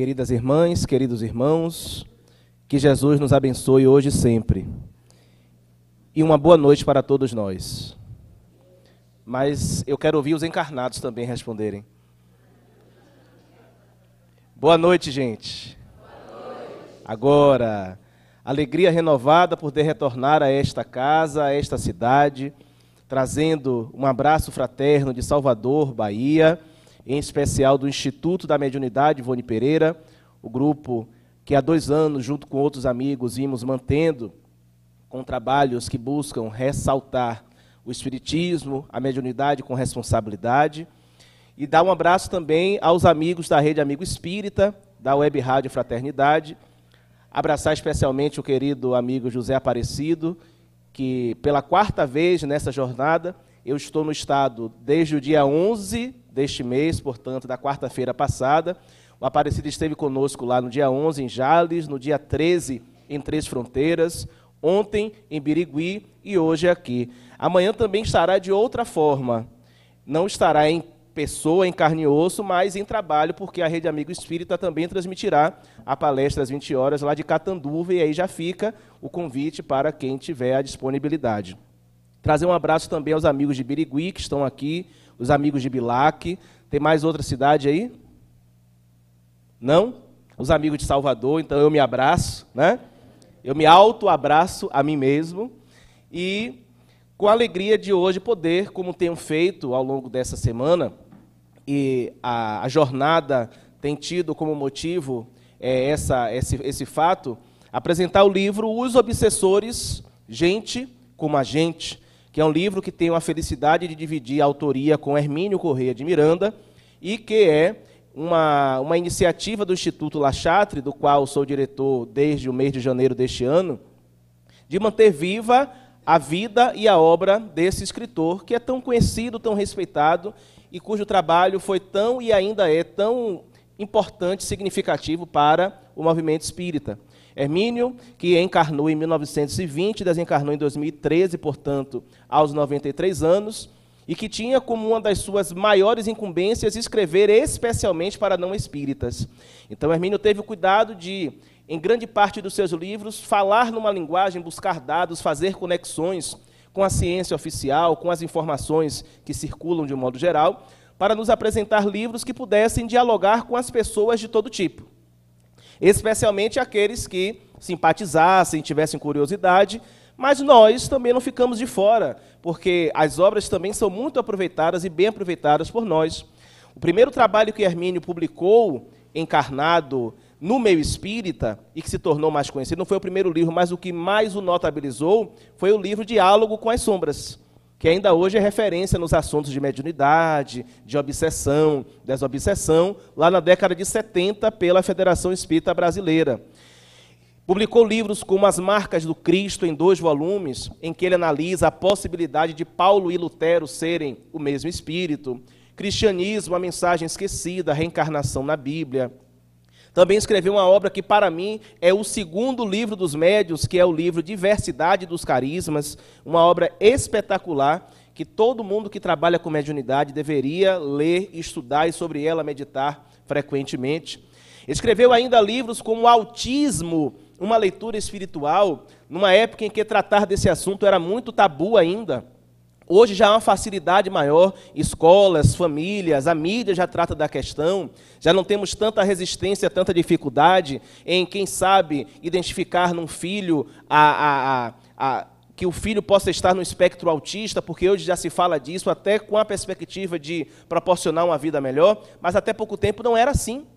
Queridas irmãs, queridos irmãos, que Jesus nos abençoe hoje e sempre. E uma boa noite para todos nós. Mas eu quero ouvir os encarnados também responderem. Boa noite, gente. Boa noite. Agora, alegria renovada por ter retornar a esta casa, a esta cidade, trazendo um abraço fraterno de Salvador, Bahia em especial do Instituto da Mediunidade Ivone Pereira, o grupo que há dois anos, junto com outros amigos, vimos mantendo com trabalhos que buscam ressaltar o Espiritismo, a mediunidade com responsabilidade. E dar um abraço também aos amigos da Rede Amigo Espírita, da Web Rádio Fraternidade. Abraçar especialmente o querido amigo José Aparecido, que pela quarta vez nessa jornada, eu estou no estado desde o dia 11 deste mês, portanto, da quarta-feira passada. O Aparecido esteve conosco lá no dia 11 em Jales, no dia 13 em Três Fronteiras, ontem em Birigui e hoje aqui. Amanhã também estará de outra forma. Não estará em pessoa, em carne e osso, mas em trabalho, porque a Rede Amigo Espírita também transmitirá a palestra às 20 horas lá de Catanduva, e aí já fica o convite para quem tiver a disponibilidade. Trazer um abraço também aos amigos de Birigui, que estão aqui, os amigos de Bilac. Tem mais outra cidade aí? Não? Os amigos de Salvador, então eu me abraço, né? Eu me auto-abraço a mim mesmo. E com a alegria de hoje poder, como tenho feito ao longo dessa semana, e a, a jornada tem tido como motivo é, essa, esse, esse fato, apresentar o livro Os Obsessores, Gente como a Gente, que é um livro que tenho a felicidade de dividir a autoria com Hermínio Correia de Miranda, e que é uma, uma iniciativa do Instituto La Chatre, do qual sou diretor desde o mês de janeiro deste ano, de manter viva a vida e a obra desse escritor, que é tão conhecido, tão respeitado, e cujo trabalho foi tão e ainda é tão importante, significativo para o movimento espírita. Hermínio, que encarnou em 1920, desencarnou em 2013, portanto, aos 93 anos, e que tinha como uma das suas maiores incumbências escrever especialmente para não espíritas. Então, Hermínio teve o cuidado de, em grande parte dos seus livros, falar numa linguagem, buscar dados, fazer conexões com a ciência oficial, com as informações que circulam de um modo geral, para nos apresentar livros que pudessem dialogar com as pessoas de todo tipo especialmente aqueles que simpatizassem, tivessem curiosidade, mas nós também não ficamos de fora, porque as obras também são muito aproveitadas e bem aproveitadas por nós. O primeiro trabalho que Hermínio publicou, encarnado no meio espírita, e que se tornou mais conhecido, não foi o primeiro livro, mas o que mais o notabilizou, foi o livro Diálogo com as Sombras que ainda hoje é referência nos assuntos de mediunidade, de obsessão, desobsessão, lá na década de 70 pela Federação Espírita Brasileira. Publicou livros como As Marcas do Cristo, em dois volumes, em que ele analisa a possibilidade de Paulo e Lutero serem o mesmo espírito. Cristianismo, a mensagem esquecida, a reencarnação na Bíblia. Também escreveu uma obra que, para mim, é o segundo livro dos médios, que é o livro Diversidade dos Carismas, uma obra espetacular que todo mundo que trabalha com mediunidade deveria ler, estudar e sobre ela meditar frequentemente. Escreveu ainda livros como Autismo, uma leitura espiritual, numa época em que tratar desse assunto era muito tabu ainda. Hoje já há uma facilidade maior, escolas, famílias, a mídia já trata da questão, já não temos tanta resistência, tanta dificuldade em, quem sabe, identificar num filho a, a, a, que o filho possa estar no espectro autista, porque hoje já se fala disso, até com a perspectiva de proporcionar uma vida melhor, mas até pouco tempo não era assim.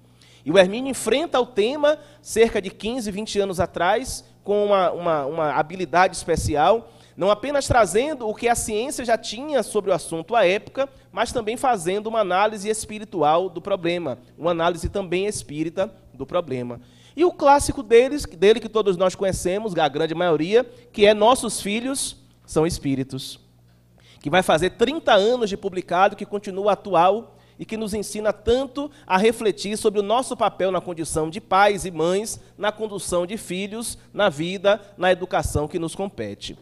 E o Hermínio enfrenta o tema cerca de 15, 20 anos atrás, com uma, uma, uma habilidade especial, não apenas trazendo o que a ciência já tinha sobre o assunto à época, mas também fazendo uma análise espiritual do problema, uma análise também espírita do problema. E o clássico deles, dele que todos nós conhecemos, a grande maioria, que é Nossos Filhos são Espíritos, que vai fazer 30 anos de publicado, que continua atual e que nos ensina tanto a refletir sobre o nosso papel na condição de pais e mães, na condução de filhos, na vida, na educação que nos compete.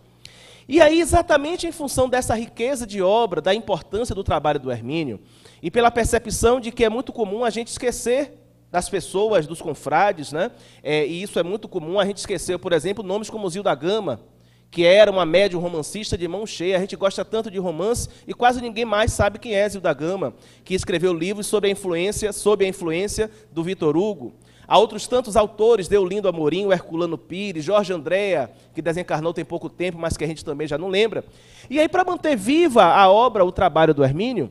E aí, exatamente em função dessa riqueza de obra, da importância do trabalho do Hermínio, e pela percepção de que é muito comum a gente esquecer das pessoas, dos confrades, né? É, e isso é muito comum. A gente esqueceu, por exemplo, nomes como Zil da Gama, que era uma médium romancista de mão cheia. A gente gosta tanto de romance e quase ninguém mais sabe quem é Zil da Gama, que escreveu livros sobre a influência, sob a influência do Vitor Hugo. Há outros tantos autores, Deolindo Amorim, Herculano Pires, Jorge Andréa, que desencarnou tem pouco tempo, mas que a gente também já não lembra. E aí, para manter viva a obra, o trabalho do Hermínio,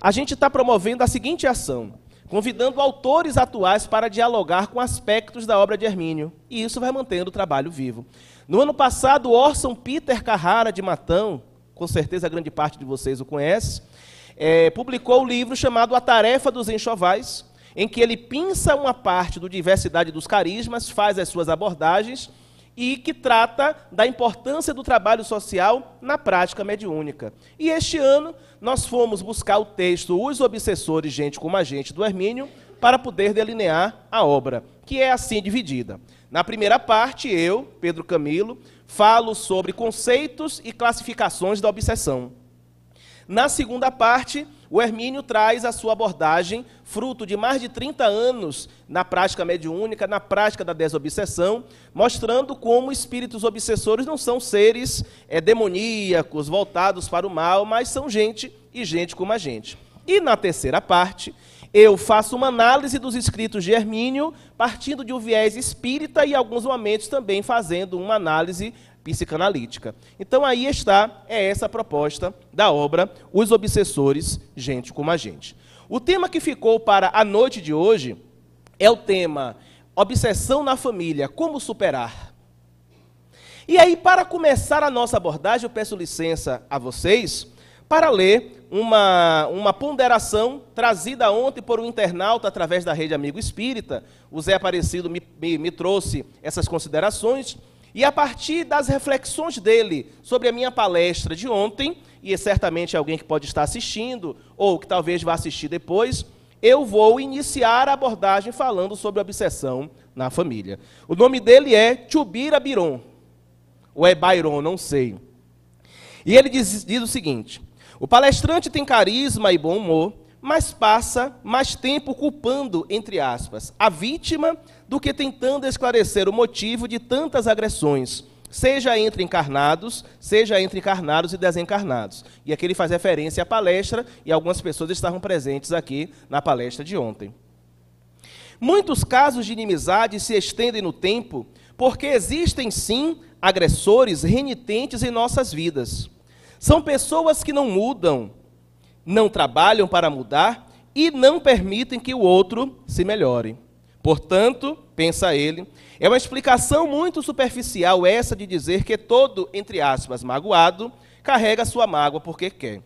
a gente está promovendo a seguinte ação convidando autores atuais para dialogar com aspectos da obra de Hermínio. E isso vai mantendo o trabalho vivo. No ano passado, Orson Peter Carrara, de Matão, com certeza grande parte de vocês o conhece, é, publicou o um livro chamado A Tarefa dos Enxovais, em que ele pinça uma parte do Diversidade dos Carismas, faz as suas abordagens e que trata da importância do trabalho social na prática mediúnica. E este ano nós fomos buscar o texto Os Obsessores, Gente como a Gente, do Hermínio, para poder delinear a obra, que é assim dividida. Na primeira parte, eu, Pedro Camilo, falo sobre conceitos e classificações da obsessão. Na segunda parte, o Hermínio traz a sua abordagem, fruto de mais de 30 anos na prática mediúnica, na prática da desobsessão, mostrando como espíritos obsessores não são seres é, demoníacos, voltados para o mal, mas são gente e gente como a gente. E na terceira parte, eu faço uma análise dos escritos de Hermínio, partindo de um viés espírita e, alguns momentos, também fazendo uma análise psicanalítica. Então aí está, é essa a proposta da obra Os Obsessores, Gente como a Gente. O tema que ficou para a noite de hoje é o tema Obsessão na Família, como superar. E aí, para começar a nossa abordagem, eu peço licença a vocês para ler uma, uma ponderação trazida ontem por um internauta através da Rede Amigo Espírita. O Zé Aparecido me, me, me trouxe essas considerações. E a partir das reflexões dele sobre a minha palestra de ontem, e certamente alguém que pode estar assistindo, ou que talvez vá assistir depois, eu vou iniciar a abordagem falando sobre obsessão na família. O nome dele é Chubira Biron, ou é Byron, não sei. E ele diz, diz o seguinte: o palestrante tem carisma e bom humor, mas passa mais tempo culpando, entre aspas, a vítima do que tentando esclarecer o motivo de tantas agressões, seja entre encarnados, seja entre encarnados e desencarnados. E aqui ele faz referência à palestra, e algumas pessoas estavam presentes aqui na palestra de ontem. Muitos casos de inimizade se estendem no tempo porque existem sim agressores renitentes em nossas vidas. São pessoas que não mudam, não trabalham para mudar e não permitem que o outro se melhore. Portanto, pensa ele, é uma explicação muito superficial essa de dizer que todo, entre aspas, magoado, carrega sua mágoa porque quer.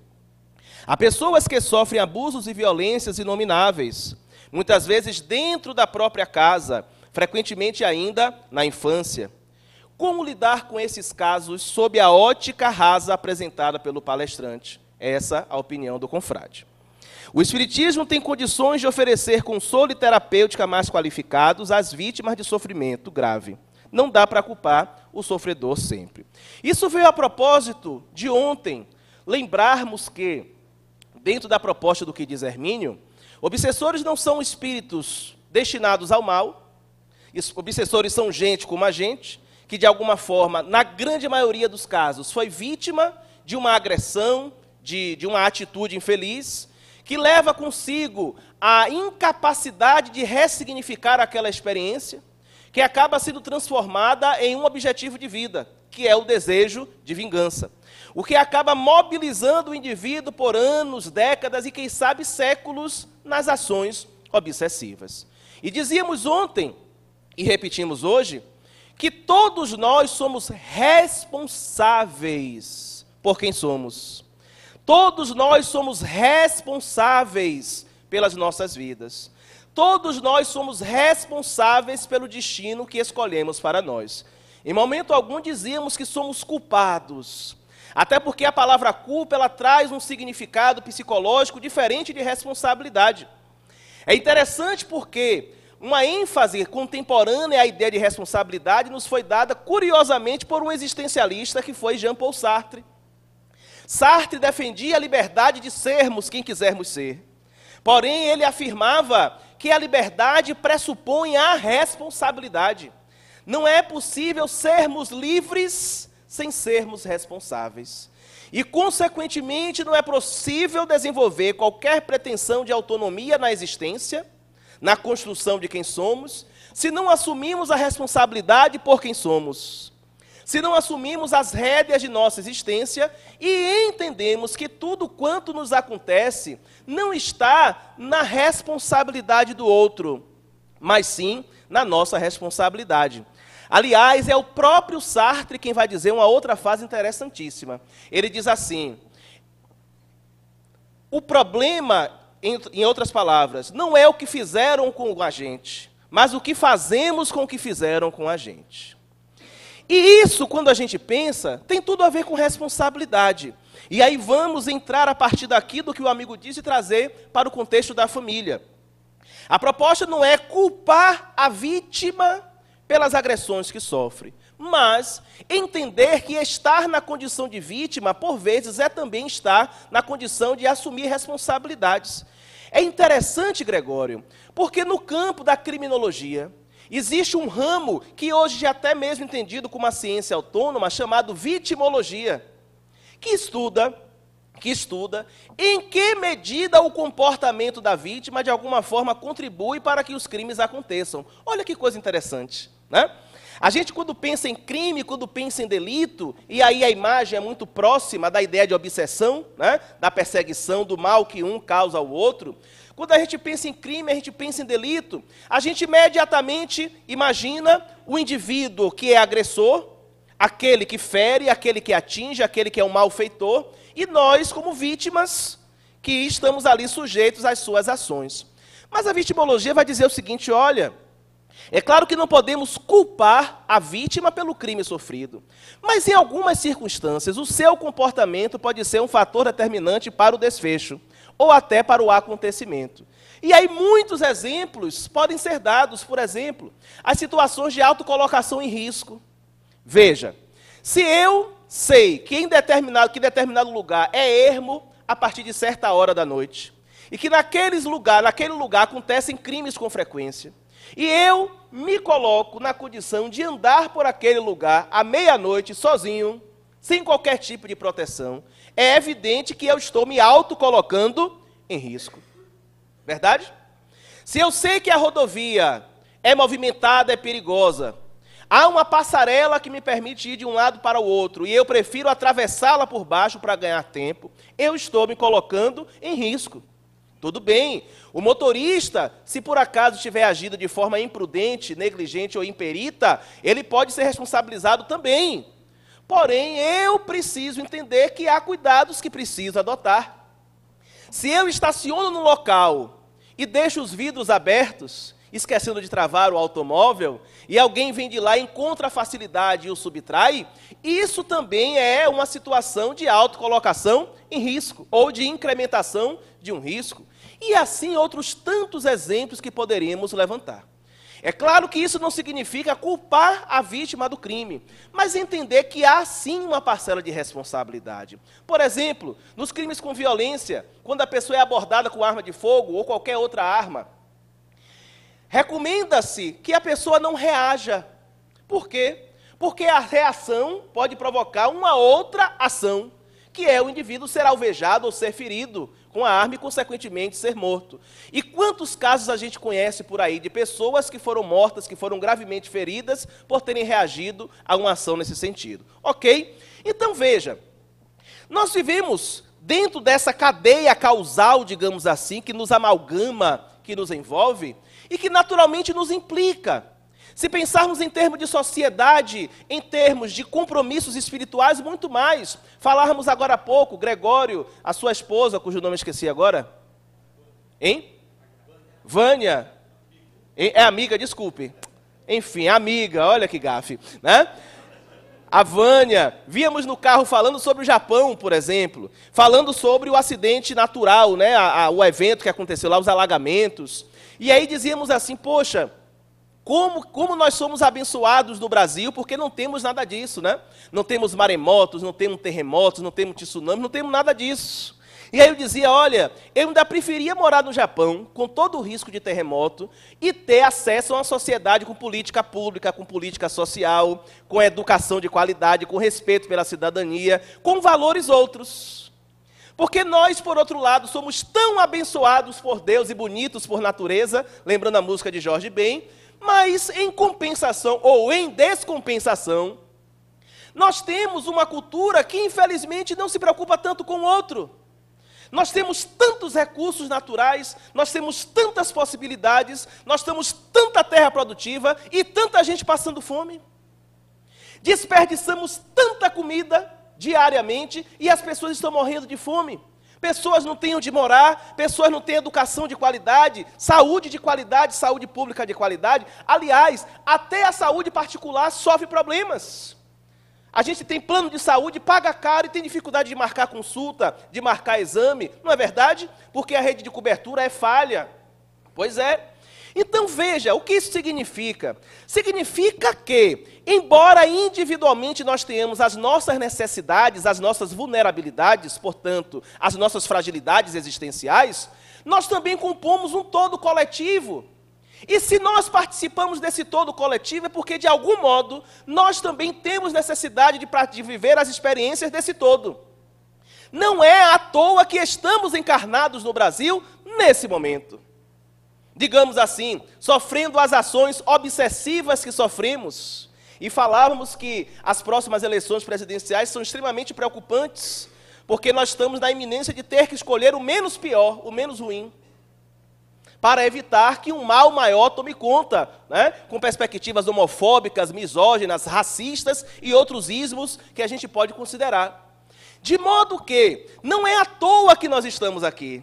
Há pessoas que sofrem abusos e violências inomináveis, muitas vezes dentro da própria casa, frequentemente ainda na infância. Como lidar com esses casos sob a ótica rasa apresentada pelo palestrante? Essa a opinião do confrade. O Espiritismo tem condições de oferecer consolo e terapêutica mais qualificados às vítimas de sofrimento grave. Não dá para culpar o sofredor sempre. Isso veio a propósito de ontem, lembrarmos que, dentro da proposta do que diz Hermínio, obsessores não são espíritos destinados ao mal, obsessores são gente como a gente, que de alguma forma, na grande maioria dos casos, foi vítima de uma agressão, de, de uma atitude infeliz, que leva consigo a incapacidade de ressignificar aquela experiência, que acaba sendo transformada em um objetivo de vida, que é o desejo de vingança. O que acaba mobilizando o indivíduo por anos, décadas e, quem sabe, séculos nas ações obsessivas. E dizíamos ontem, e repetimos hoje, que todos nós somos responsáveis por quem somos. Todos nós somos responsáveis pelas nossas vidas. Todos nós somos responsáveis pelo destino que escolhemos para nós. Em momento algum dizíamos que somos culpados. Até porque a palavra culpa ela traz um significado psicológico diferente de responsabilidade. É interessante porque uma ênfase contemporânea à ideia de responsabilidade nos foi dada curiosamente por um existencialista que foi Jean Paul Sartre. Sartre defendia a liberdade de sermos quem quisermos ser. Porém, ele afirmava que a liberdade pressupõe a responsabilidade. Não é possível sermos livres sem sermos responsáveis. E, consequentemente, não é possível desenvolver qualquer pretensão de autonomia na existência, na construção de quem somos, se não assumimos a responsabilidade por quem somos. Se não assumimos as rédeas de nossa existência e entendemos que tudo quanto nos acontece não está na responsabilidade do outro, mas sim na nossa responsabilidade. Aliás, é o próprio Sartre quem vai dizer uma outra frase interessantíssima. Ele diz assim: o problema, em, outras palavras, não é o que fizeram com a gente, mas o que fazemos com o que fizeram com a gente. E isso, quando a gente pensa, tem tudo a ver com responsabilidade. E aí vamos entrar a partir daqui do que o amigo disse trazer para o contexto da família. A proposta não é culpar a vítima pelas agressões que sofre, mas entender que estar na condição de vítima, por vezes, é também estar na condição de assumir responsabilidades. É interessante, Gregório, porque no campo da criminologia, existe um ramo que hoje é até mesmo entendido como uma ciência autônoma, chamado vitimologia, que estuda que estuda em que medida o comportamento da vítima de alguma forma contribui para que os crimes aconteçam. Olha que coisa interessante. Né? A gente, quando pensa em crime, quando pensa em delito, e aí a imagem é muito próxima da ideia de obsessão, né? da perseguição, do mal que um causa ao outro. Quando a gente pensa em crime, a gente pensa em delito, a gente imediatamente imagina o indivíduo que é agressor, aquele que fere, aquele que atinge, aquele que é um malfeitor, e nós, como vítimas, que estamos ali sujeitos às suas ações. Mas a vitimologia vai dizer o seguinte: olha. É claro que não podemos culpar a vítima pelo crime sofrido, mas em algumas circunstâncias o seu comportamento pode ser um fator determinante para o desfecho ou até para o acontecimento. E aí muitos exemplos podem ser dados, por exemplo, as situações de autocolocação em risco. Veja, se eu sei que em determinado, que determinado lugar é ermo a partir de certa hora da noite, e que naqueles lugar, naquele lugar acontecem crimes com frequência, e eu me coloco na condição de andar por aquele lugar à meia-noite sozinho, sem qualquer tipo de proteção, é evidente que eu estou me autocolocando em risco. Verdade? Se eu sei que a rodovia é movimentada, é perigosa, há uma passarela que me permite ir de um lado para o outro e eu prefiro atravessá-la por baixo para ganhar tempo, eu estou me colocando em risco. Tudo bem. O motorista, se por acaso tiver agido de forma imprudente, negligente ou imperita, ele pode ser responsabilizado também. Porém, eu preciso entender que há cuidados que preciso adotar. Se eu estaciono no local e deixo os vidros abertos, esquecendo de travar o automóvel, e alguém vem de lá, encontra facilidade e o subtrai, isso também é uma situação de autocolocação em risco, ou de incrementação de um risco. E assim outros tantos exemplos que poderíamos levantar. É claro que isso não significa culpar a vítima do crime, mas entender que há sim uma parcela de responsabilidade. Por exemplo, nos crimes com violência, quando a pessoa é abordada com arma de fogo ou qualquer outra arma, recomenda-se que a pessoa não reaja. Por quê? Porque a reação pode provocar uma outra ação, que é o indivíduo ser alvejado ou ser ferido com a arma e, consequentemente, ser morto. E quantos casos a gente conhece por aí de pessoas que foram mortas, que foram gravemente feridas por terem reagido a uma ação nesse sentido? Ok? Então veja, nós vivemos dentro dessa cadeia causal, digamos assim, que nos amalgama, que nos envolve e que naturalmente nos implica. Se pensarmos em termos de sociedade, em termos de compromissos espirituais, muito mais. Falarmos agora há pouco, Gregório, a sua esposa, cujo nome esqueci agora. Hein? Vânia. É amiga, desculpe. Enfim, amiga, olha que gafe. Né? A Vânia, víamos no carro falando sobre o Japão, por exemplo, falando sobre o acidente natural, né, a, a, o evento que aconteceu lá, os alagamentos. E aí dizíamos assim, poxa, como, como nós somos abençoados no Brasil, porque não temos nada disso, né? Não temos maremotos, não temos terremotos, não temos tsunami, não temos nada disso. E aí eu dizia: olha, eu ainda preferia morar no Japão, com todo o risco de terremoto, e ter acesso a uma sociedade com política pública, com política social, com educação de qualidade, com respeito pela cidadania, com valores outros. Porque nós, por outro lado, somos tão abençoados por Deus e bonitos por natureza, lembrando a música de Jorge Ben, mas em compensação ou em descompensação, nós temos uma cultura que infelizmente não se preocupa tanto com o outro. Nós temos tantos recursos naturais, nós temos tantas possibilidades, nós temos tanta terra produtiva e tanta gente passando fome. Desperdiçamos tanta comida diariamente e as pessoas estão morrendo de fome. Pessoas não têm onde morar, pessoas não têm educação de qualidade, saúde de qualidade, saúde pública de qualidade. Aliás, até a saúde particular sofre problemas. A gente tem plano de saúde, paga caro e tem dificuldade de marcar consulta, de marcar exame, não é verdade? Porque a rede de cobertura é falha. Pois é. Então veja, o que isso significa? Significa que, embora individualmente nós tenhamos as nossas necessidades, as nossas vulnerabilidades, portanto, as nossas fragilidades existenciais, nós também compomos um todo coletivo. E se nós participamos desse todo coletivo, é porque, de algum modo, nós também temos necessidade de, de viver as experiências desse todo. Não é à toa que estamos encarnados no Brasil nesse momento. Digamos assim, sofrendo as ações obsessivas que sofremos. E falávamos que as próximas eleições presidenciais são extremamente preocupantes, porque nós estamos na iminência de ter que escolher o menos pior, o menos ruim para evitar que um mal maior tome conta, né? com perspectivas homofóbicas, misóginas, racistas e outros ismos que a gente pode considerar. De modo que não é à toa que nós estamos aqui.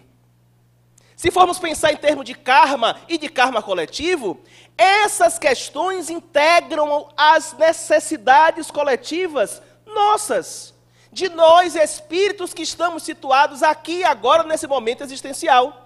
Se formos pensar em termos de karma e de karma coletivo, essas questões integram as necessidades coletivas nossas, de nós espíritos que estamos situados aqui agora nesse momento existencial.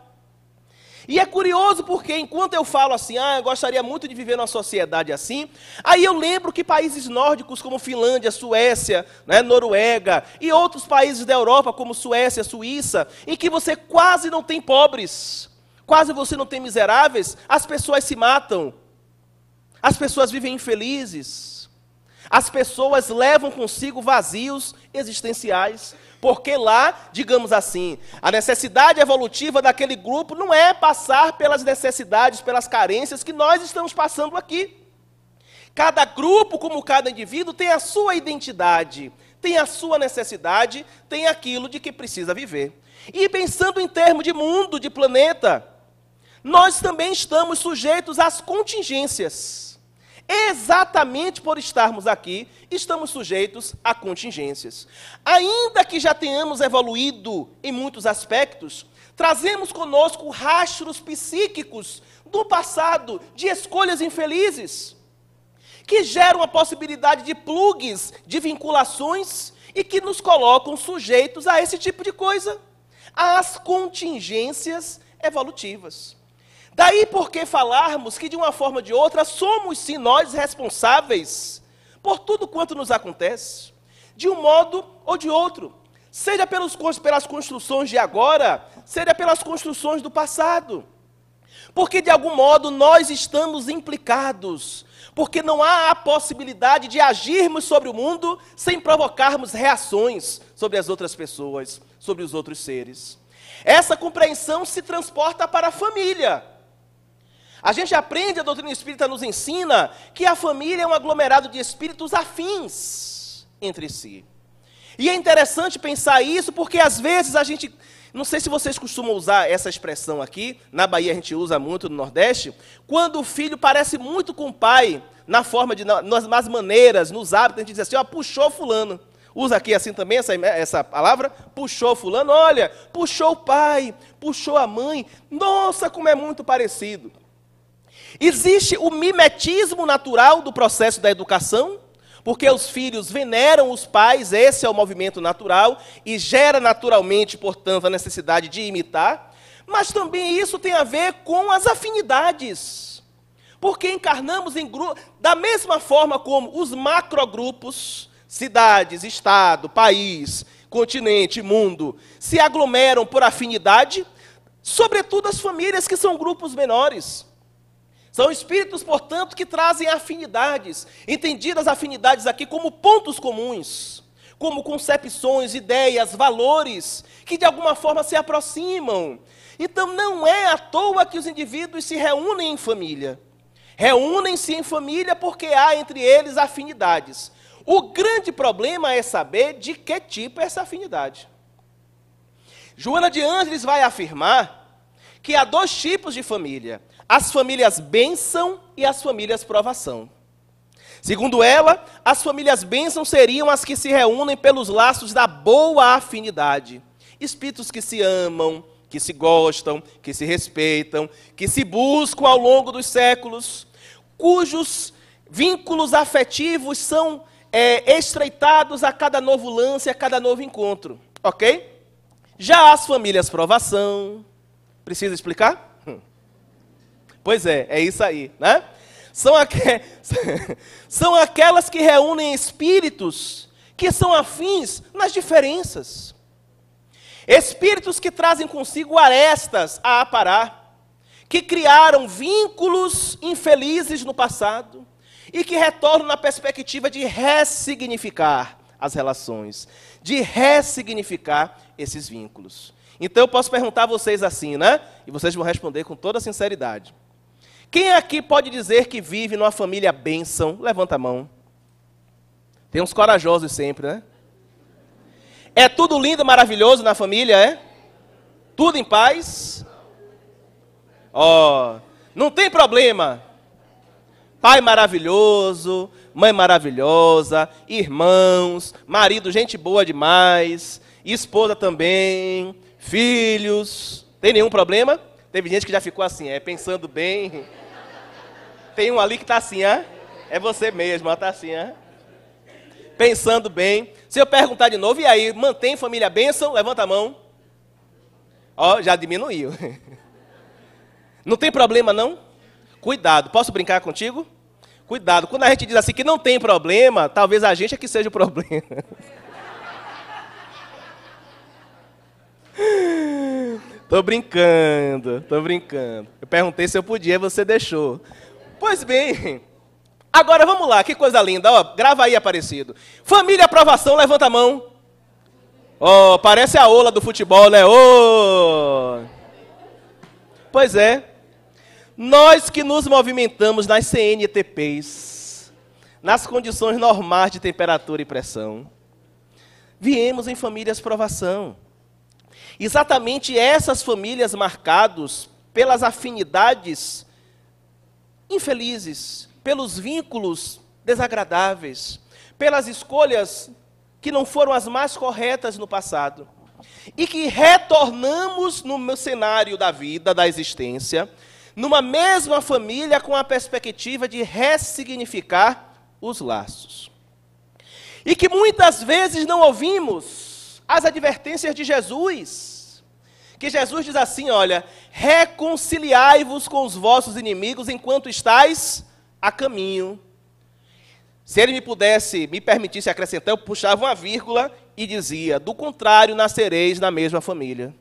E é curioso porque enquanto eu falo assim, ah, eu gostaria muito de viver numa sociedade assim, aí eu lembro que países nórdicos como Finlândia, Suécia, né, Noruega e outros países da Europa como Suécia, Suíça, em que você quase não tem pobres, quase você não tem miseráveis, as pessoas se matam, as pessoas vivem infelizes, as pessoas levam consigo vazios existenciais. Porque lá, digamos assim, a necessidade evolutiva daquele grupo não é passar pelas necessidades, pelas carências que nós estamos passando aqui. Cada grupo, como cada indivíduo, tem a sua identidade, tem a sua necessidade, tem aquilo de que precisa viver. E pensando em termos de mundo, de planeta, nós também estamos sujeitos às contingências. Exatamente por estarmos aqui, estamos sujeitos a contingências. Ainda que já tenhamos evoluído em muitos aspectos, trazemos conosco rastros psíquicos do passado, de escolhas infelizes, que geram a possibilidade de plugs, de vinculações e que nos colocam sujeitos a esse tipo de coisa, às contingências evolutivas. Daí porque falarmos que, de uma forma ou de outra, somos sim nós responsáveis por tudo quanto nos acontece, de um modo ou de outro, seja pelos, pelas construções de agora, seja pelas construções do passado. Porque, de algum modo, nós estamos implicados, porque não há a possibilidade de agirmos sobre o mundo sem provocarmos reações sobre as outras pessoas, sobre os outros seres. Essa compreensão se transporta para a família. A gente aprende, a doutrina espírita nos ensina que a família é um aglomerado de espíritos afins entre si. E é interessante pensar isso porque às vezes a gente, não sei se vocês costumam usar essa expressão aqui, na Bahia a gente usa muito no Nordeste, quando o filho parece muito com o pai, na forma de, nas, nas maneiras, nos hábitos, a gente diz assim, ó, puxou fulano. Usa aqui assim também essa, essa palavra, puxou fulano, olha, puxou o pai, puxou a mãe, nossa, como é muito parecido. Existe o mimetismo natural do processo da educação, porque os filhos veneram os pais, esse é o movimento natural, e gera naturalmente, portanto, a necessidade de imitar, mas também isso tem a ver com as afinidades. Porque encarnamos em grupos, da mesma forma como os macrogrupos, cidades, estado, país, continente, mundo, se aglomeram por afinidade, sobretudo as famílias que são grupos menores. São espíritos, portanto, que trazem afinidades, entendidas afinidades aqui como pontos comuns, como concepções, ideias, valores, que de alguma forma se aproximam. Então não é à toa que os indivíduos se reúnem em família. Reúnem-se em família porque há entre eles afinidades. O grande problema é saber de que tipo é essa afinidade. Joana de Ângeles vai afirmar que há dois tipos de família: as famílias bênção e as famílias provação. Segundo ela, as famílias bênção seriam as que se reúnem pelos laços da boa afinidade. Espíritos que se amam, que se gostam, que se respeitam, que se buscam ao longo dos séculos, cujos vínculos afetivos são é, estreitados a cada novo lance, a cada novo encontro. Ok? Já as famílias provação. Precisa explicar? Pois é, é isso aí, né? São, aqu... são aquelas que reúnem espíritos que são afins nas diferenças. Espíritos que trazem consigo arestas a aparar, que criaram vínculos infelizes no passado, e que retornam na perspectiva de ressignificar as relações, de ressignificar esses vínculos. Então eu posso perguntar a vocês assim, né? E vocês vão responder com toda sinceridade. Quem aqui pode dizer que vive numa família bênção? Levanta a mão. Tem uns corajosos sempre, né? É tudo lindo, maravilhoso na família, é? Tudo em paz? Ó, oh, não tem problema. Pai maravilhoso, mãe maravilhosa, irmãos, marido, gente boa demais, esposa também, filhos. Tem nenhum problema? Teve gente que já ficou assim, é pensando bem. Tem um ali que está assim? É você mesmo, está assim? Pensando bem. Se eu perguntar de novo, e aí, mantém família bênção? Levanta a mão. Ó, já diminuiu. Não tem problema não? Cuidado, posso brincar contigo? Cuidado, quando a gente diz assim que não tem problema, talvez a gente é que seja o problema. tô brincando, tô brincando. Eu perguntei se eu podia, você deixou. Pois bem, agora vamos lá, que coisa linda, ó, grava aí, Aparecido. Família aprovação, levanta a mão. Ó, oh, parece a ola do futebol, né? Oh. Pois é, nós que nos movimentamos nas CNTPs, nas condições normais de temperatura e pressão, viemos em famílias provação. Exatamente essas famílias marcadas pelas afinidades infelizes, pelos vínculos desagradáveis, pelas escolhas que não foram as mais corretas no passado. E que retornamos no cenário da vida, da existência, numa mesma família com a perspectiva de ressignificar os laços. E que muitas vezes não ouvimos as advertências de Jesus. Que Jesus diz assim: olha, reconciliai-vos com os vossos inimigos enquanto estáis a caminho. Se ele me pudesse, me permitisse acrescentar, eu puxava uma vírgula e dizia: do contrário, nascereis na mesma família.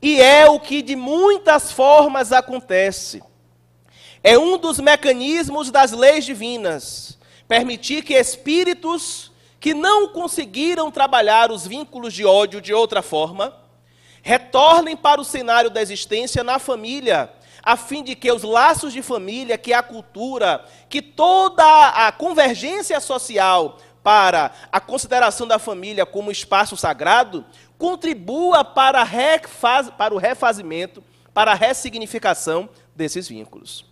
E é o que de muitas formas acontece. É um dos mecanismos das leis divinas permitir que espíritos que não conseguiram trabalhar os vínculos de ódio de outra forma retornem para o cenário da existência na família, a fim de que os laços de família, que a cultura, que toda a convergência social para a consideração da família como espaço sagrado, contribua para, refaz, para o refazimento, para a ressignificação desses vínculos.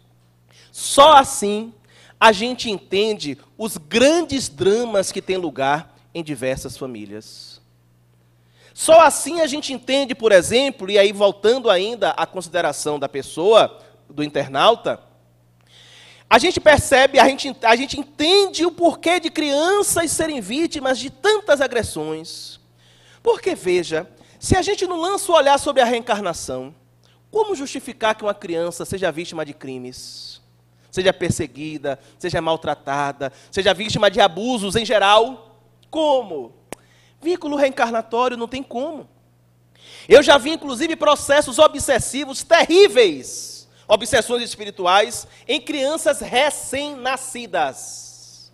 Só assim a gente entende os grandes dramas que têm lugar em diversas famílias. Só assim a gente entende, por exemplo, e aí voltando ainda à consideração da pessoa, do internauta, a gente percebe, a gente, a gente entende o porquê de crianças serem vítimas de tantas agressões, porque, veja, se a gente não lança o olhar sobre a reencarnação, como justificar que uma criança seja vítima de crimes? Seja perseguida, seja maltratada, seja vítima de abusos em geral? Como? Vínculo reencarnatório não tem como. Eu já vi, inclusive, processos obsessivos terríveis, obsessões espirituais, em crianças recém-nascidas.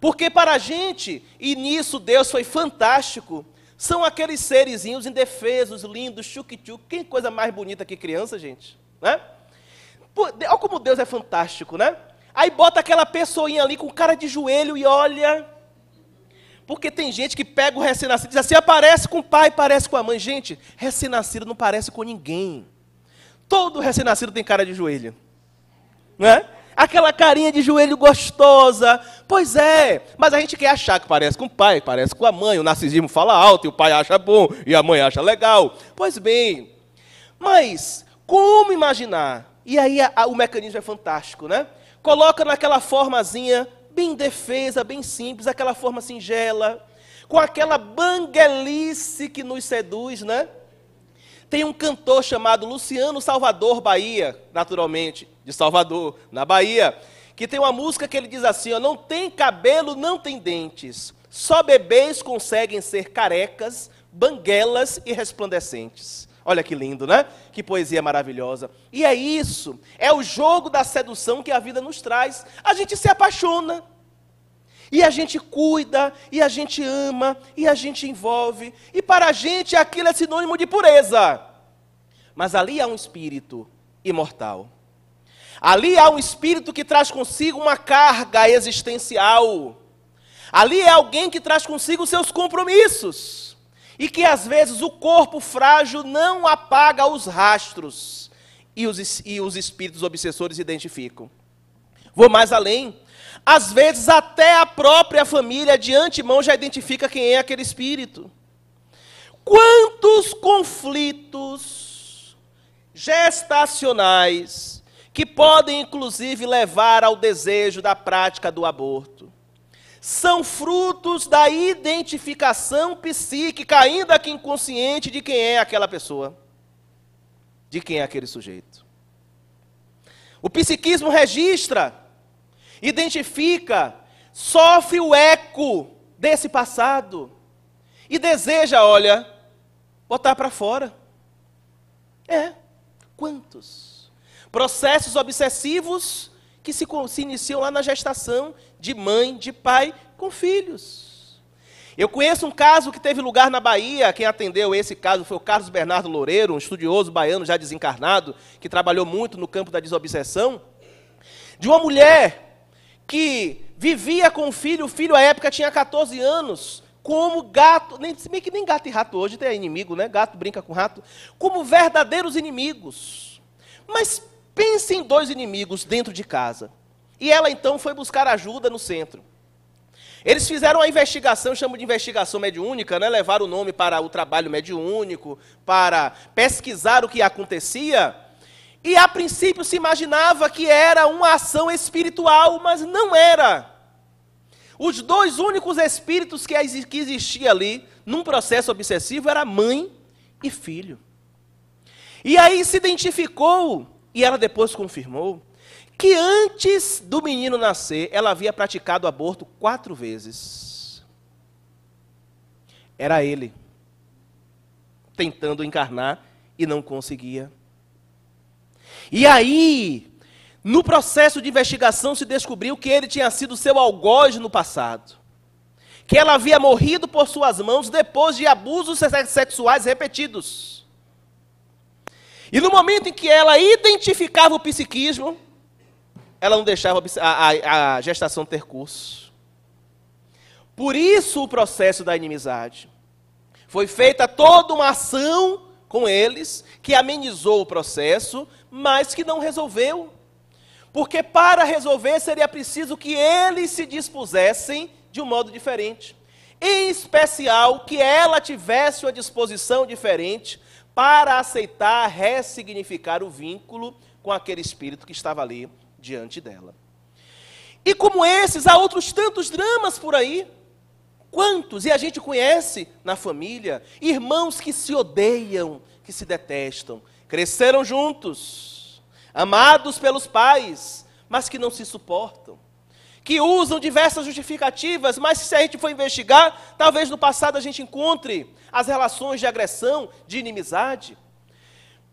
Porque para a gente, e nisso Deus foi fantástico, são aqueles serizinhos indefesos, lindos, chuque-chuque. Que coisa mais bonita que criança, gente. Né? Olha como Deus é fantástico, né? Aí bota aquela pessoinha ali com cara de joelho e olha. Porque tem gente que pega o recém-nascido e diz assim: aparece com o pai, parece com a mãe. Gente, recém-nascido não parece com ninguém. Todo recém-nascido tem cara de joelho. Né? Aquela carinha de joelho gostosa. Pois é, mas a gente quer achar que parece com o pai, parece com a mãe. O narcisismo fala alto e o pai acha bom e a mãe acha legal. Pois bem, mas como imaginar? E aí a, a, o mecanismo é fantástico, né? Coloca naquela formazinha bem defesa, bem simples, aquela forma singela, com aquela banguelice que nos seduz, né? Tem um cantor chamado Luciano Salvador Bahia, naturalmente, de Salvador, na Bahia, que tem uma música que ele diz assim: ó, não tem cabelo, não tem dentes, só bebês conseguem ser carecas, banguelas e resplandecentes. Olha que lindo, né? Que poesia maravilhosa. E é isso, é o jogo da sedução que a vida nos traz. A gente se apaixona, e a gente cuida, e a gente ama, e a gente envolve, e para a gente aquilo é sinônimo de pureza. Mas ali há um espírito imortal. Ali há um espírito que traz consigo uma carga existencial. Ali é alguém que traz consigo seus compromissos. E que às vezes o corpo frágil não apaga os rastros. E os, e os espíritos obsessores identificam. Vou mais além. Às vezes, até a própria família de antemão já identifica quem é aquele espírito. Quantos conflitos gestacionais que podem inclusive levar ao desejo da prática do aborto. São frutos da identificação psíquica, ainda que inconsciente, de quem é aquela pessoa, de quem é aquele sujeito. O psiquismo registra, identifica, sofre o eco desse passado e deseja, olha, botar para fora. É, quantos? Processos obsessivos que se, se lá na gestação de mãe, de pai com filhos. Eu conheço um caso que teve lugar na Bahia, quem atendeu esse caso foi o Carlos Bernardo Loureiro, um estudioso baiano já desencarnado, que trabalhou muito no campo da desobsessão, de uma mulher que vivia com o filho, o filho à época tinha 14 anos, como gato, nem, se bem que nem gato e rato hoje tem inimigo, né? Gato brinca com rato, como verdadeiros inimigos. Mas Pense em dois inimigos dentro de casa. E ela então foi buscar ajuda no centro. Eles fizeram a investigação, chamo de investigação mediúnica, né? levaram o nome para o trabalho mediúnico, para pesquisar o que acontecia. E a princípio se imaginava que era uma ação espiritual, mas não era. Os dois únicos espíritos que existiam ali, num processo obsessivo, era mãe e filho. E aí se identificou e ela depois confirmou que antes do menino nascer, ela havia praticado aborto quatro vezes. Era ele, tentando encarnar e não conseguia. E aí, no processo de investigação, se descobriu que ele tinha sido seu algoz no passado. Que ela havia morrido por suas mãos depois de abusos sexuais repetidos. E no momento em que ela identificava o psiquismo, ela não deixava a, a, a gestação ter curso. Por isso o processo da inimizade. Foi feita toda uma ação com eles que amenizou o processo, mas que não resolveu. Porque para resolver seria preciso que eles se dispusessem de um modo diferente. Em especial, que ela tivesse uma disposição diferente para aceitar, ressignificar o vínculo com aquele espírito que estava ali diante dela. E como esses, há outros tantos dramas por aí. Quantos? E a gente conhece na família irmãos que se odeiam, que se detestam, cresceram juntos, amados pelos pais, mas que não se suportam, que usam diversas justificativas, mas se a gente for investigar, talvez no passado a gente encontre as relações de agressão, de inimizade.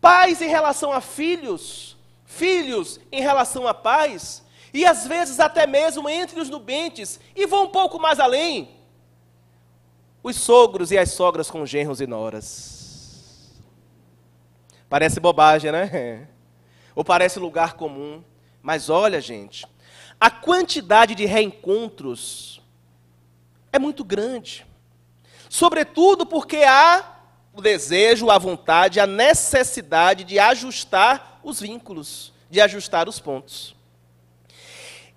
Pais em relação a filhos, filhos em relação a pais, e às vezes até mesmo entre os nubentes, e vão um pouco mais além. Os sogros e as sogras com genros e noras. Parece bobagem, né? Ou parece lugar comum. Mas olha, gente, a quantidade de reencontros é muito grande. Sobretudo porque há o desejo, a vontade, a necessidade de ajustar os vínculos, de ajustar os pontos.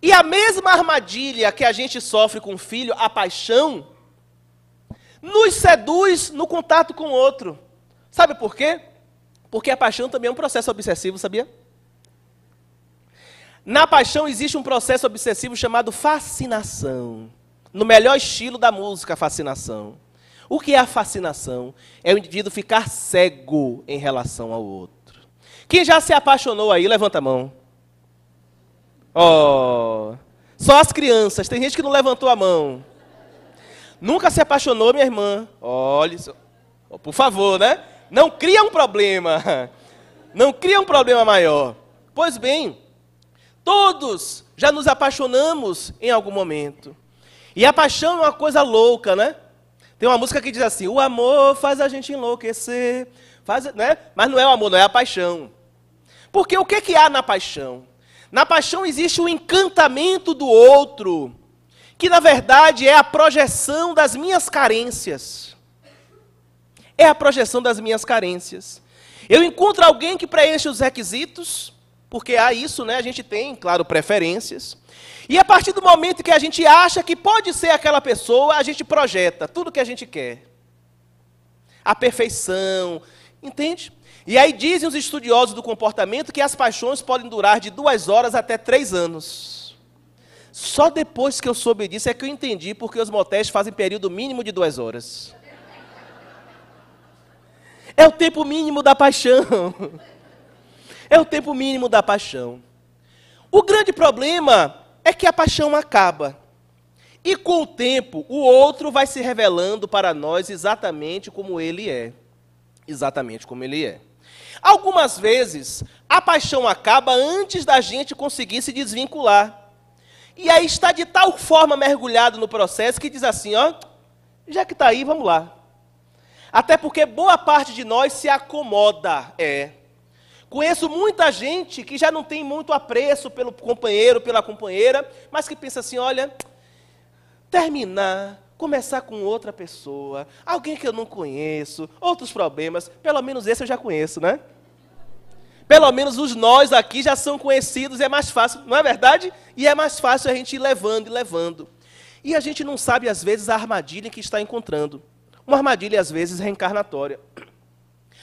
E a mesma armadilha que a gente sofre com o filho, a paixão, nos seduz no contato com o outro. Sabe por quê? Porque a paixão também é um processo obsessivo, sabia? Na paixão existe um processo obsessivo chamado fascinação. No melhor estilo da música, fascinação. O que é a fascinação? É o indivíduo ficar cego em relação ao outro. Quem já se apaixonou aí, levanta a mão. Oh, só as crianças, tem gente que não levantou a mão. Nunca se apaixonou, minha irmã. Olha, por favor, né? Não cria um problema. Não cria um problema maior. Pois bem, Todos já nos apaixonamos em algum momento. E a paixão é uma coisa louca, né? Tem uma música que diz assim: o amor faz a gente enlouquecer. Faz, né? Mas não é o amor, não é a paixão. Porque o que, que há na paixão? Na paixão existe o encantamento do outro, que na verdade é a projeção das minhas carências. É a projeção das minhas carências. Eu encontro alguém que preenche os requisitos, porque há isso, né? A gente tem, claro, preferências. E a partir do momento que a gente acha que pode ser aquela pessoa, a gente projeta tudo que a gente quer. A perfeição, entende? E aí dizem os estudiosos do comportamento que as paixões podem durar de duas horas até três anos. Só depois que eu soube disso é que eu entendi porque os motéis fazem período mínimo de duas horas. É o tempo mínimo da paixão. É o tempo mínimo da paixão. O grande problema é que a paixão acaba. E com o tempo, o outro vai se revelando para nós exatamente como ele é. Exatamente como ele é. Algumas vezes, a paixão acaba antes da gente conseguir se desvincular. E aí está de tal forma mergulhado no processo que diz assim: ó, já que está aí, vamos lá. Até porque boa parte de nós se acomoda, é. Conheço muita gente que já não tem muito apreço pelo companheiro, pela companheira, mas que pensa assim: olha, terminar, começar com outra pessoa, alguém que eu não conheço, outros problemas, pelo menos esse eu já conheço, né? Pelo menos os nós aqui já são conhecidos é mais fácil, não é verdade? E é mais fácil a gente ir levando e levando. E a gente não sabe, às vezes, a armadilha que está encontrando. Uma armadilha, às vezes, reencarnatória.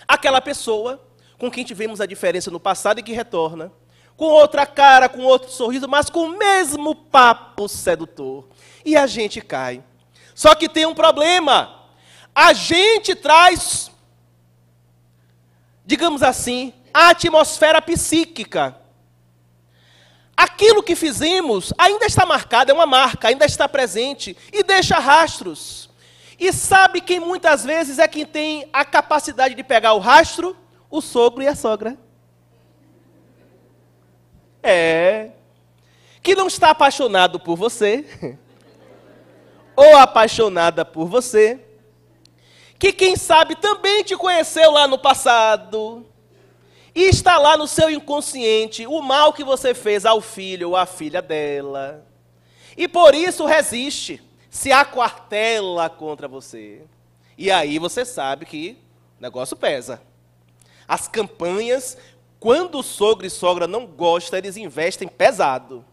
Aquela pessoa com quem tivemos a diferença no passado e que retorna. Com outra cara, com outro sorriso, mas com o mesmo papo sedutor. E a gente cai. Só que tem um problema. A gente traz, digamos assim, a atmosfera psíquica. Aquilo que fizemos ainda está marcado, é uma marca, ainda está presente e deixa rastros. E sabe quem muitas vezes é quem tem a capacidade de pegar o rastro? O sogro e a sogra. É. Que não está apaixonado por você, ou apaixonada por você, que quem sabe também te conheceu lá no passado, e está lá no seu inconsciente o mal que você fez ao filho ou à filha dela, e por isso resiste, se aquartela contra você. E aí você sabe que o negócio pesa. As campanhas, quando o sogro e sogra não gostam, eles investem pesado.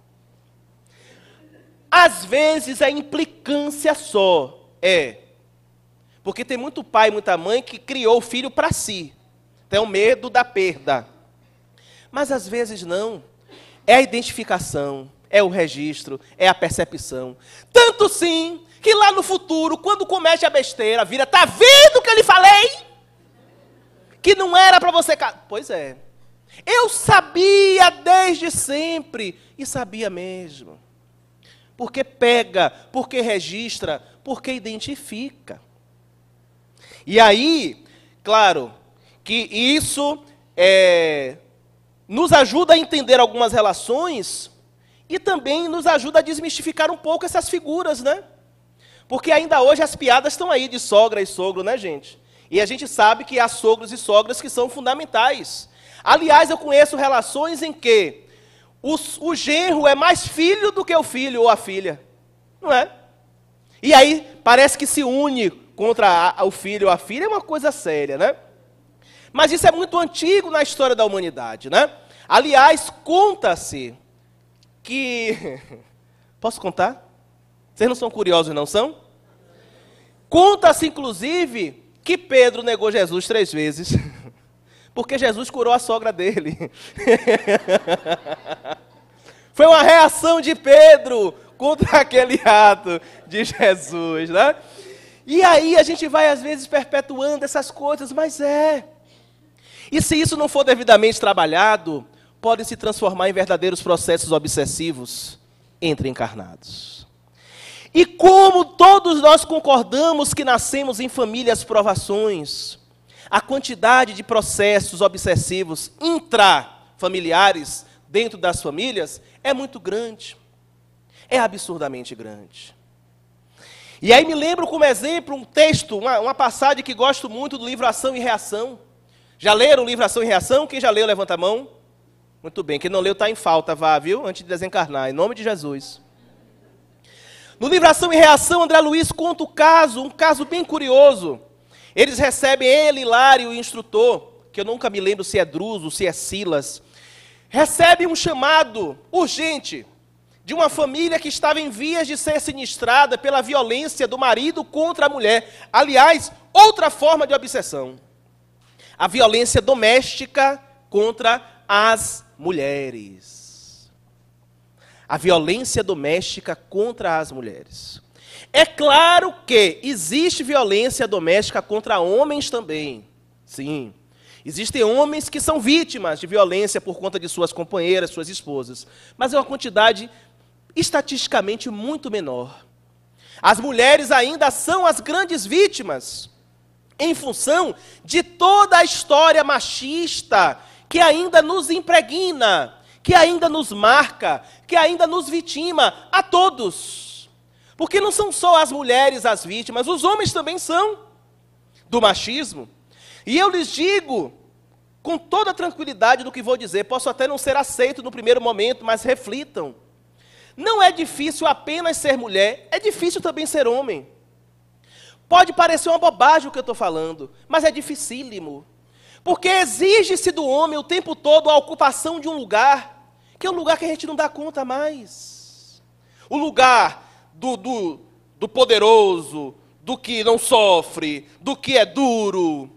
Às vezes a implicância só é. Porque tem muito pai, muita mãe que criou o filho para si. Tem o medo da perda. Mas às vezes não. É a identificação, é o registro, é a percepção. Tanto sim que lá no futuro, quando comete a besteira, vira, tá vendo o que eu lhe falei? Que não era para você casar. Pois é. Eu sabia desde sempre, e sabia mesmo. porque pega, porque registra, porque identifica. E aí, claro, que isso é, nos ajuda a entender algumas relações e também nos ajuda a desmistificar um pouco essas figuras, né? Porque ainda hoje as piadas estão aí de sogra e sogro, né, gente? E a gente sabe que há sogros e sogras que são fundamentais. Aliás, eu conheço relações em que o, o genro é mais filho do que o filho ou a filha. Não é? E aí parece que se une contra a, o filho ou a filha, é uma coisa séria, né? Mas isso é muito antigo na história da humanidade, né? Aliás, conta-se que. Posso contar? Vocês não são curiosos, não são? Conta-se, inclusive, que Pedro negou Jesus três vezes. Porque Jesus curou a sogra dele. Foi uma reação de Pedro contra aquele ato de Jesus, né? E aí a gente vai às vezes perpetuando essas coisas, mas é. E se isso não for devidamente trabalhado, podem se transformar em verdadeiros processos obsessivos entre encarnados. E como todos nós concordamos que nascemos em famílias provações, a quantidade de processos obsessivos intrafamiliares dentro das famílias é muito grande. É absurdamente grande. E aí me lembro como exemplo um texto, uma, uma passagem que gosto muito do livro Ação e Reação. Já leram o livro Ação e Reação? Quem já leu, levanta a mão. Muito bem, quem não leu está em falta, vá, viu? Antes de desencarnar, em nome de Jesus. No livro Ação e Reação, André Luiz conta o caso, um caso bem curioso. Eles recebem ele, Hilário, o instrutor, que eu nunca me lembro se é Druso, se é Silas, recebe um chamado urgente de uma família que estava em vias de ser sinistrada pela violência do marido contra a mulher. Aliás, outra forma de obsessão. A violência doméstica contra as mulheres. A violência doméstica contra as mulheres. É claro que existe violência doméstica contra homens também. Sim. Existem homens que são vítimas de violência por conta de suas companheiras, suas esposas. Mas é uma quantidade estatisticamente muito menor. As mulheres ainda são as grandes vítimas, em função de toda a história machista que ainda nos impregna, que ainda nos marca, que ainda nos vitima, a todos. Porque não são só as mulheres as vítimas, os homens também são do machismo. E eu lhes digo, com toda tranquilidade do que vou dizer, posso até não ser aceito no primeiro momento, mas reflitam. Não é difícil apenas ser mulher, é difícil também ser homem. Pode parecer uma bobagem o que eu estou falando, mas é dificílimo. Porque exige-se do homem o tempo todo a ocupação de um lugar, que é um lugar que a gente não dá conta mais. O lugar do, do, do poderoso, do que não sofre, do que é duro.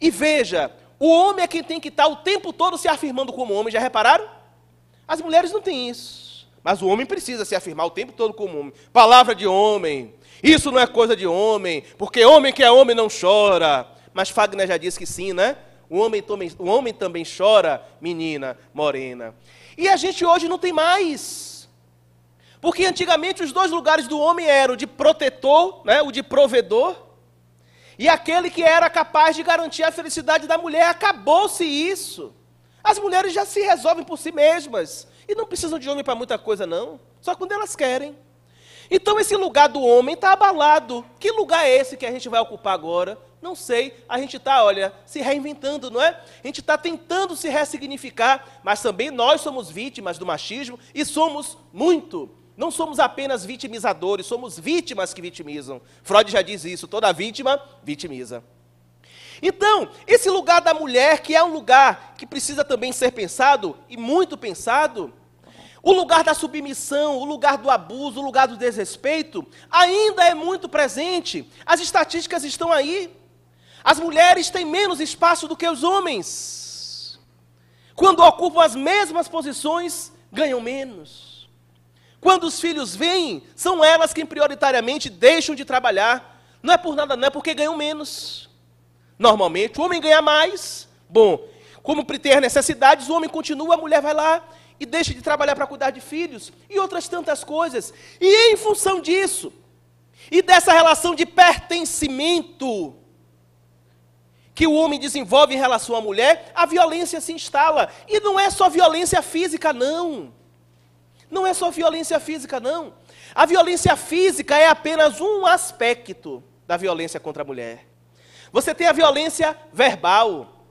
E veja, o homem é quem tem que estar o tempo todo se afirmando como homem, já repararam? As mulheres não têm isso. Mas o homem precisa se afirmar o tempo todo como homem. Palavra de homem. Isso não é coisa de homem, porque homem que é homem não chora. Mas Fagner já disse que sim, né? O homem, o homem também chora, menina morena. E a gente hoje não tem mais. Porque antigamente os dois lugares do homem eram o de protetor, né, o de provedor, e aquele que era capaz de garantir a felicidade da mulher. Acabou-se isso. As mulheres já se resolvem por si mesmas. E não precisam de homem para muita coisa, não. Só quando elas querem. Então esse lugar do homem está abalado. Que lugar é esse que a gente vai ocupar agora? Não sei. A gente está, olha, se reinventando, não é? A gente está tentando se ressignificar, mas também nós somos vítimas do machismo e somos muito. Não somos apenas vitimizadores, somos vítimas que vitimizam. Freud já diz isso: toda vítima vitimiza. Então, esse lugar da mulher, que é um lugar que precisa também ser pensado, e muito pensado, o lugar da submissão, o lugar do abuso, o lugar do desrespeito, ainda é muito presente. As estatísticas estão aí. As mulheres têm menos espaço do que os homens. Quando ocupam as mesmas posições, ganham menos. Quando os filhos vêm, são elas quem prioritariamente deixam de trabalhar. Não é por nada, não é porque ganham menos. Normalmente, o homem ganha mais. Bom, Como as necessidades, o homem continua, a mulher vai lá e deixa de trabalhar para cuidar de filhos e outras tantas coisas. E em função disso, e dessa relação de pertencimento que o homem desenvolve em relação à mulher, a violência se instala. E não é só violência física, não. Não é só violência física, não. A violência física é apenas um aspecto da violência contra a mulher. Você tem a violência verbal,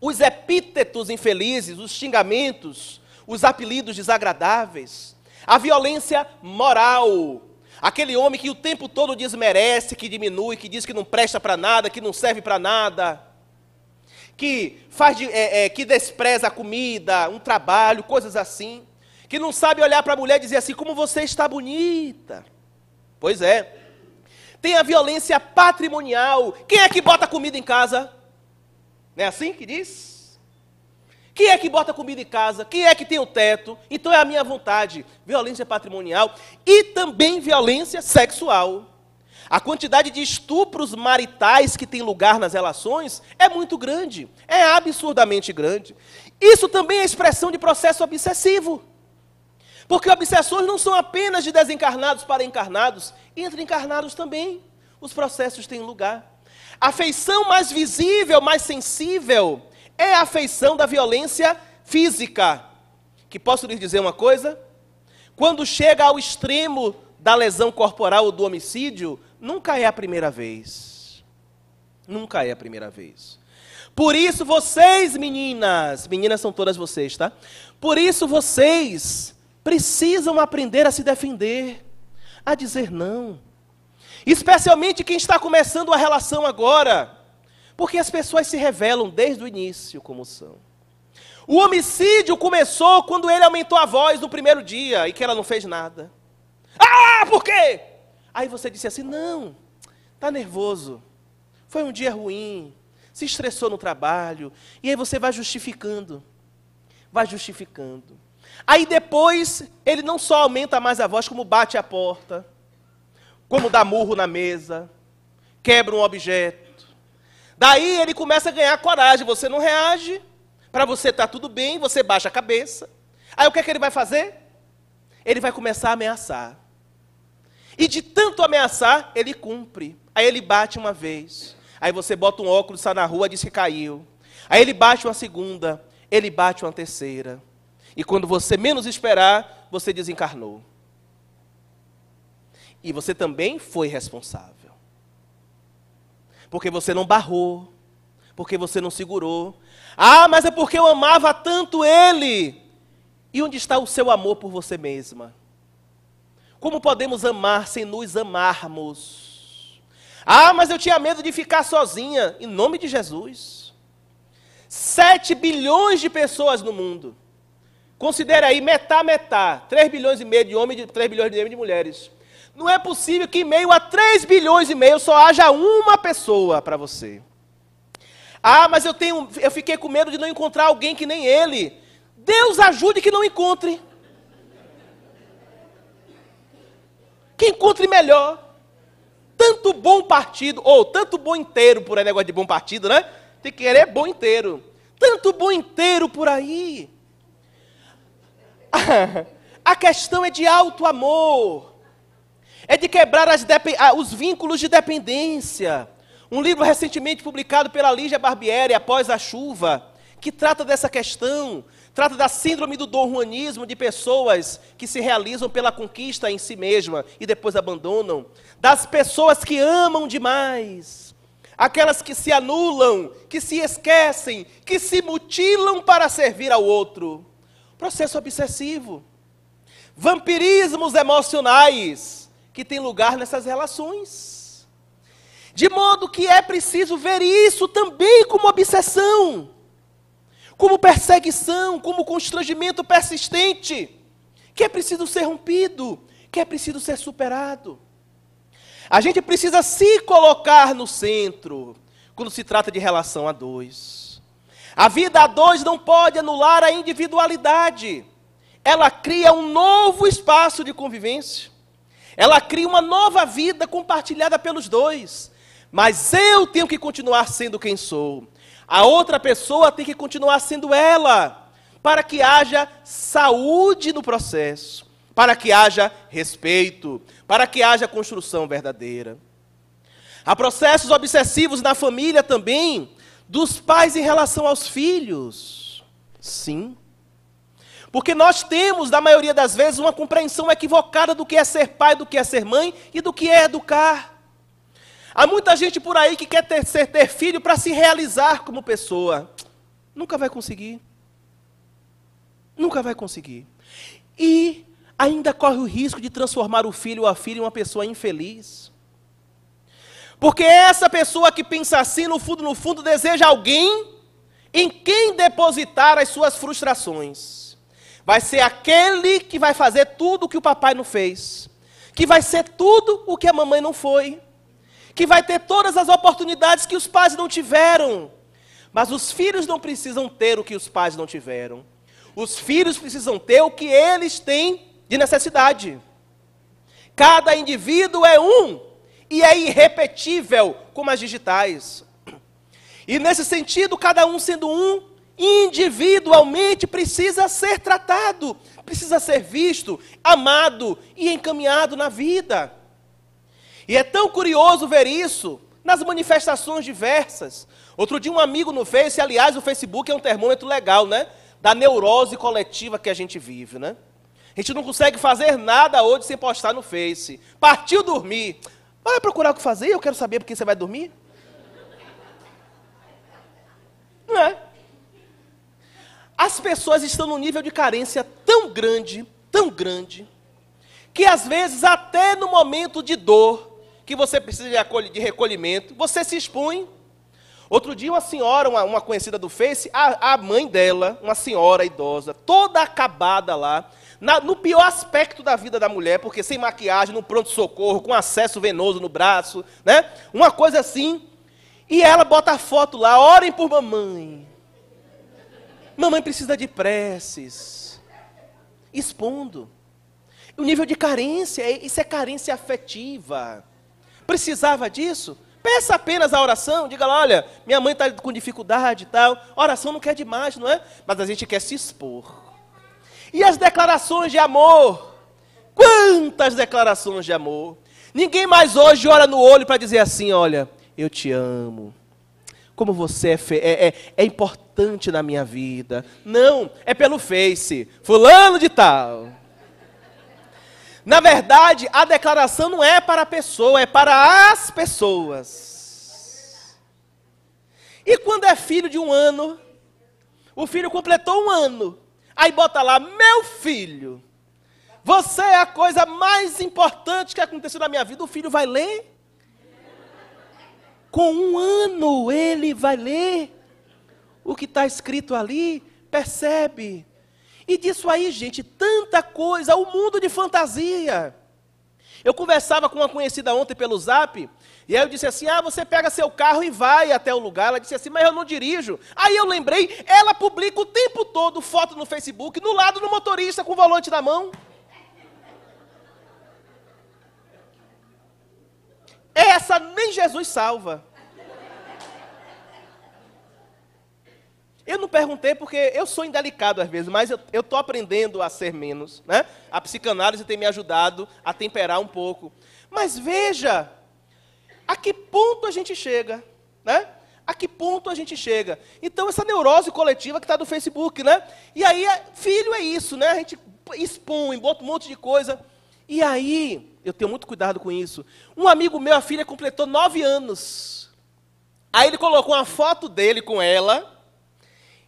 os epítetos infelizes, os xingamentos, os apelidos desagradáveis, a violência moral, aquele homem que o tempo todo desmerece, que diminui, que diz que não presta para nada, que não serve para nada, que faz de, é, é, que despreza a comida, um trabalho, coisas assim que não sabe olhar para a mulher e dizer assim: como você está bonita. Pois é. Tem a violência patrimonial. Quem é que bota comida em casa? Não é assim que diz? Quem é que bota comida em casa? Quem é que tem o teto? Então é a minha vontade. Violência patrimonial e também violência sexual. A quantidade de estupros maritais que tem lugar nas relações é muito grande, é absurdamente grande. Isso também é expressão de processo obsessivo. Porque obsessões não são apenas de desencarnados para encarnados, entre encarnados também os processos têm lugar. A feição mais visível, mais sensível, é a feição da violência física. Que posso lhes dizer uma coisa? Quando chega ao extremo da lesão corporal ou do homicídio, nunca é a primeira vez. Nunca é a primeira vez. Por isso vocês, meninas, meninas são todas vocês, tá? Por isso vocês precisam aprender a se defender, a dizer não. Especialmente quem está começando a relação agora, porque as pessoas se revelam desde o início como são. O homicídio começou quando ele aumentou a voz no primeiro dia e que ela não fez nada. Ah, por quê? Aí você disse assim: não, está nervoso, foi um dia ruim, se estressou no trabalho, e aí você vai justificando, vai justificando. Aí depois, ele não só aumenta mais a voz, como bate a porta, como dá murro na mesa, quebra um objeto. Daí ele começa a ganhar coragem. Você não reage, para você está tudo bem, você baixa a cabeça. Aí o que é que ele vai fazer? Ele vai começar a ameaçar. E de tanto ameaçar, ele cumpre. Aí ele bate uma vez. Aí você bota um óculos, sai na rua, diz que caiu. Aí ele bate uma segunda, ele bate uma terceira. E quando você menos esperar, você desencarnou. E você também foi responsável. Porque você não barrou, porque você não segurou. Ah, mas é porque eu amava tanto ele. E onde está o seu amor por você mesma? Como podemos amar sem nos amarmos? Ah, mas eu tinha medo de ficar sozinha. Em nome de Jesus. Sete bilhões de pessoas no mundo. Considere aí metá, metá. 3 bilhões e meio de homens e 3 bilhões e meio de mulheres. Não é possível que em meio a 3 bilhões e meio só haja uma pessoa para você. Ah, mas eu tenho, eu fiquei com medo de não encontrar alguém que nem ele. Deus ajude que não encontre. Que encontre melhor. Tanto bom partido, ou tanto bom inteiro por aí, negócio de bom partido, né? Tem que querer bom inteiro. Tanto bom inteiro por aí. A questão é de alto amor. É de quebrar os vínculos de dependência. Um livro recentemente publicado pela Lígia Barbieri, Após a Chuva, que trata dessa questão, trata da síndrome do Dom Juanismo de pessoas que se realizam pela conquista em si mesma e depois abandonam, das pessoas que amam demais, aquelas que se anulam, que se esquecem, que se mutilam para servir ao outro. Processo obsessivo. Vampirismos emocionais que tem lugar nessas relações. De modo que é preciso ver isso também como obsessão, como perseguição, como constrangimento persistente, que é preciso ser rompido, que é preciso ser superado. A gente precisa se colocar no centro quando se trata de relação a dois. A vida a dois não pode anular a individualidade. Ela cria um novo espaço de convivência. Ela cria uma nova vida compartilhada pelos dois. Mas eu tenho que continuar sendo quem sou. A outra pessoa tem que continuar sendo ela, para que haja saúde no processo, para que haja respeito, para que haja construção verdadeira. Há processos obsessivos na família também, dos pais em relação aos filhos. Sim. Porque nós temos, na maioria das vezes, uma compreensão equivocada do que é ser pai, do que é ser mãe e do que é educar. Há muita gente por aí que quer ter, ser, ter filho para se realizar como pessoa. Nunca vai conseguir. Nunca vai conseguir. E ainda corre o risco de transformar o filho ou a filha em uma pessoa infeliz. Porque essa pessoa que pensa assim, no fundo, no fundo, deseja alguém em quem depositar as suas frustrações. Vai ser aquele que vai fazer tudo o que o papai não fez. Que vai ser tudo o que a mamãe não foi que vai ter todas as oportunidades que os pais não tiveram. Mas os filhos não precisam ter o que os pais não tiveram. Os filhos precisam ter o que eles têm de necessidade. Cada indivíduo é um e é irrepetível como as digitais. E nesse sentido, cada um sendo um, individualmente precisa ser tratado, precisa ser visto, amado e encaminhado na vida. E é tão curioso ver isso nas manifestações diversas. Outro dia um amigo no Face, aliás, o Facebook é um termômetro legal, né? Da neurose coletiva que a gente vive, né? A gente não consegue fazer nada hoje sem postar no Face. Partiu dormir. Vai procurar o que fazer? Eu quero saber por que você vai dormir. Não é? As pessoas estão num nível de carência tão grande, tão grande, que às vezes até no momento de dor, que você precisa de recolhimento, você se expõe. Outro dia, uma senhora, uma, uma conhecida do Face, a, a, mãe dela, uma senhora idosa, toda acabada lá, na, no pior aspecto da vida da mulher, porque sem maquiagem, no pronto-socorro, com acesso venoso no braço, né? Uma coisa assim. E ela bota a foto lá, orem por mamãe. Mamãe precisa de preces. Expondo. O nível de carência, isso é carência afetiva. Precisava disso? Peça apenas a oração, diga lá, olha, minha mãe está com dificuldade e tal. Oração não quer demais, não é? Mas a gente quer se expor. E as declarações de amor? Quantas declarações de amor? Ninguém mais hoje ora no olho para dizer assim: olha, eu te amo. Como você é, é, é, é importante na minha vida. Não, é pelo Face. Fulano de tal. Na verdade, a declaração não é para a pessoa, é para as pessoas. E quando é filho de um ano, o filho completou um ano, aí bota lá, meu filho, você é a coisa mais importante que aconteceu na minha vida. O filho vai ler? Com um ano ele vai ler o que está escrito ali, percebe? E disso aí, gente, tanta coisa, o mundo de fantasia. Eu conversava com uma conhecida ontem pelo zap, e aí eu disse assim: Ah, você pega seu carro e vai até o lugar. Ela disse assim, mas eu não dirijo. Aí eu lembrei, ela publica o tempo todo foto no Facebook, no lado do motorista com o volante na mão. Essa nem Jesus salva. Eu não perguntei porque eu sou indelicado às vezes, mas eu estou aprendendo a ser menos. Né? A psicanálise tem me ajudado a temperar um pouco. Mas veja, a que ponto a gente chega, né? A que ponto a gente chega? Então, essa neurose coletiva que está no Facebook, né? E aí, é, filho é isso, né? A gente expõe, bota um monte de coisa. E aí, eu tenho muito cuidado com isso. Um amigo meu, a filha completou nove anos. Aí ele colocou uma foto dele com ela,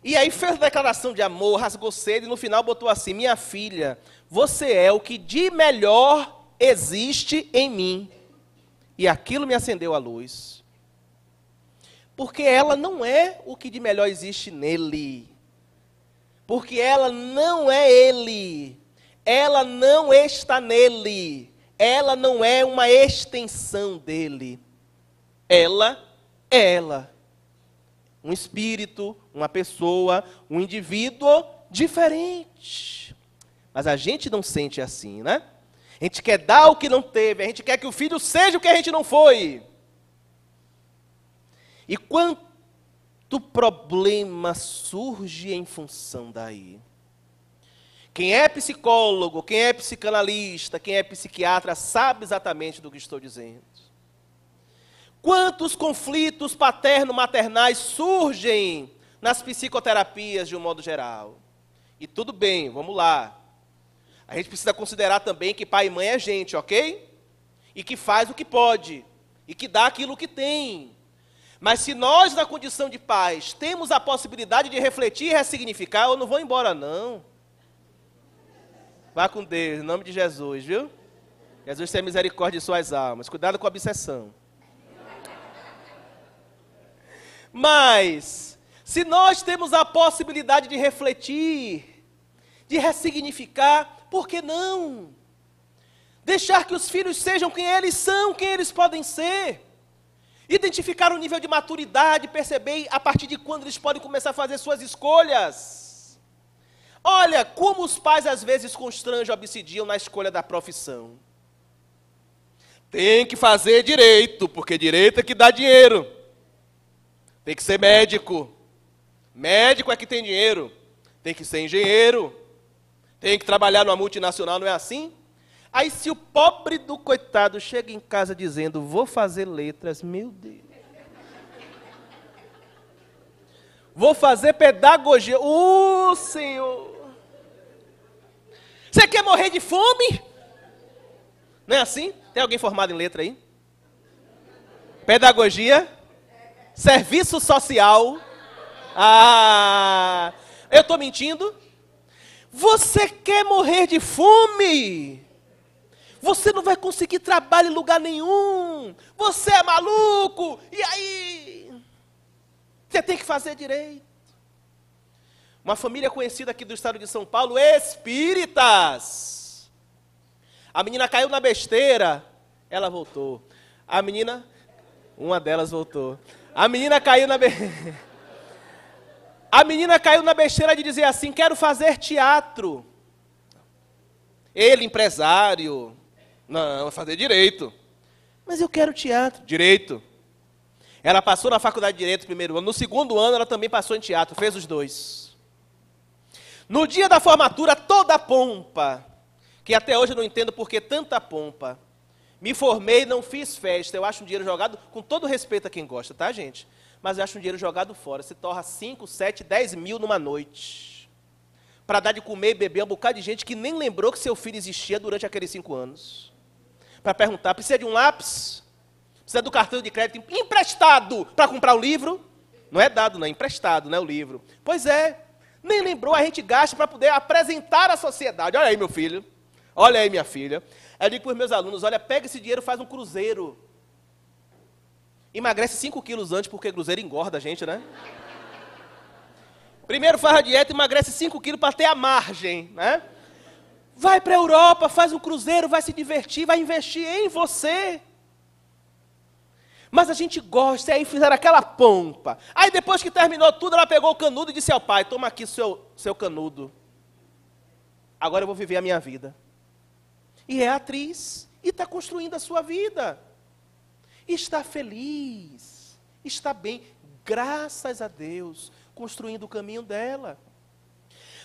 e aí fez declaração de amor, rasgou cedo e no final botou assim: Minha filha, você é o que de melhor existe em mim. E aquilo me acendeu a luz. Porque ela não é o que de melhor existe nele. Porque ela não é ele. Ela não está nele. Ela não é uma extensão dele. Ela é ela um espírito, uma pessoa, um indivíduo diferente. Mas a gente não sente assim, né? A gente quer dar o que não teve, a gente quer que o filho seja o que a gente não foi. E quanto problema surge em função daí. Quem é psicólogo, quem é psicanalista, quem é psiquiatra, sabe exatamente do que estou dizendo. Quantos conflitos paterno-maternais surgem nas psicoterapias de um modo geral? E tudo bem, vamos lá. A gente precisa considerar também que pai e mãe é gente, ok? E que faz o que pode. E que dá aquilo que tem. Mas se nós, na condição de pais, temos a possibilidade de refletir e ressignificar, eu não vou embora, não. Vá com Deus, em nome de Jesus, viu? Jesus tenha misericórdia de suas almas. Cuidado com a obsessão. Mas, se nós temos a possibilidade de refletir, de ressignificar, por que não? Deixar que os filhos sejam quem eles são, quem eles podem ser. Identificar o nível de maturidade, perceber a partir de quando eles podem começar a fazer suas escolhas. Olha como os pais às vezes constrangem, obsidiam na escolha da profissão. Tem que fazer direito, porque direito é que dá dinheiro. Tem que ser médico. Médico é que tem dinheiro. Tem que ser engenheiro. Tem que trabalhar numa multinacional, não é assim? Aí se o pobre do coitado chega em casa dizendo, vou fazer letras, meu Deus. Vou fazer pedagogia. Uh, Senhor. Você quer morrer de fome? Não é assim? Tem alguém formado em letra aí? Pedagogia? Serviço social. Ah, eu estou mentindo? Você quer morrer de fome? Você não vai conseguir trabalho em lugar nenhum. Você é maluco. E aí? Você tem que fazer direito. Uma família conhecida aqui do estado de São Paulo, espíritas. A menina caiu na besteira, ela voltou. A menina, uma delas voltou. A menina caiu na be... A menina caiu na besteira de dizer assim: "Quero fazer teatro". Ele empresário, não, fazer direito. Mas eu quero teatro, direito. Ela passou na faculdade de direito no primeiro ano, no segundo ano ela também passou em teatro, fez os dois. No dia da formatura, toda a pompa, que até hoje eu não entendo por que tanta pompa. Me formei, não fiz festa. Eu acho um dinheiro jogado, com todo respeito a quem gosta, tá, gente? Mas eu acho um dinheiro jogado fora. Se torna 5, 7, 10 mil numa noite. Para dar de comer e beber a um bocado de gente que nem lembrou que seu filho existia durante aqueles cinco anos. Para perguntar: precisa de um lápis? Precisa do cartão de crédito emprestado para comprar o livro? Não é dado, não, é emprestado, né, o livro. Pois é, nem lembrou, a gente gasta para poder apresentar à sociedade. Olha aí, meu filho. Olha aí, minha filha. Eu digo para os meus alunos: olha, pega esse dinheiro faz um cruzeiro. Emagrece 5 quilos antes, porque cruzeiro engorda a gente, né? Primeiro faz a dieta, emagrece 5 quilos para ter a margem, né? Vai para a Europa, faz um cruzeiro, vai se divertir, vai investir em você. Mas a gente gosta, e aí fizeram aquela pompa. Aí depois que terminou tudo, ela pegou o canudo e disse ao pai: Toma aqui seu, seu canudo. Agora eu vou viver a minha vida e é atriz e está construindo a sua vida. Está feliz, está bem, graças a Deus, construindo o caminho dela.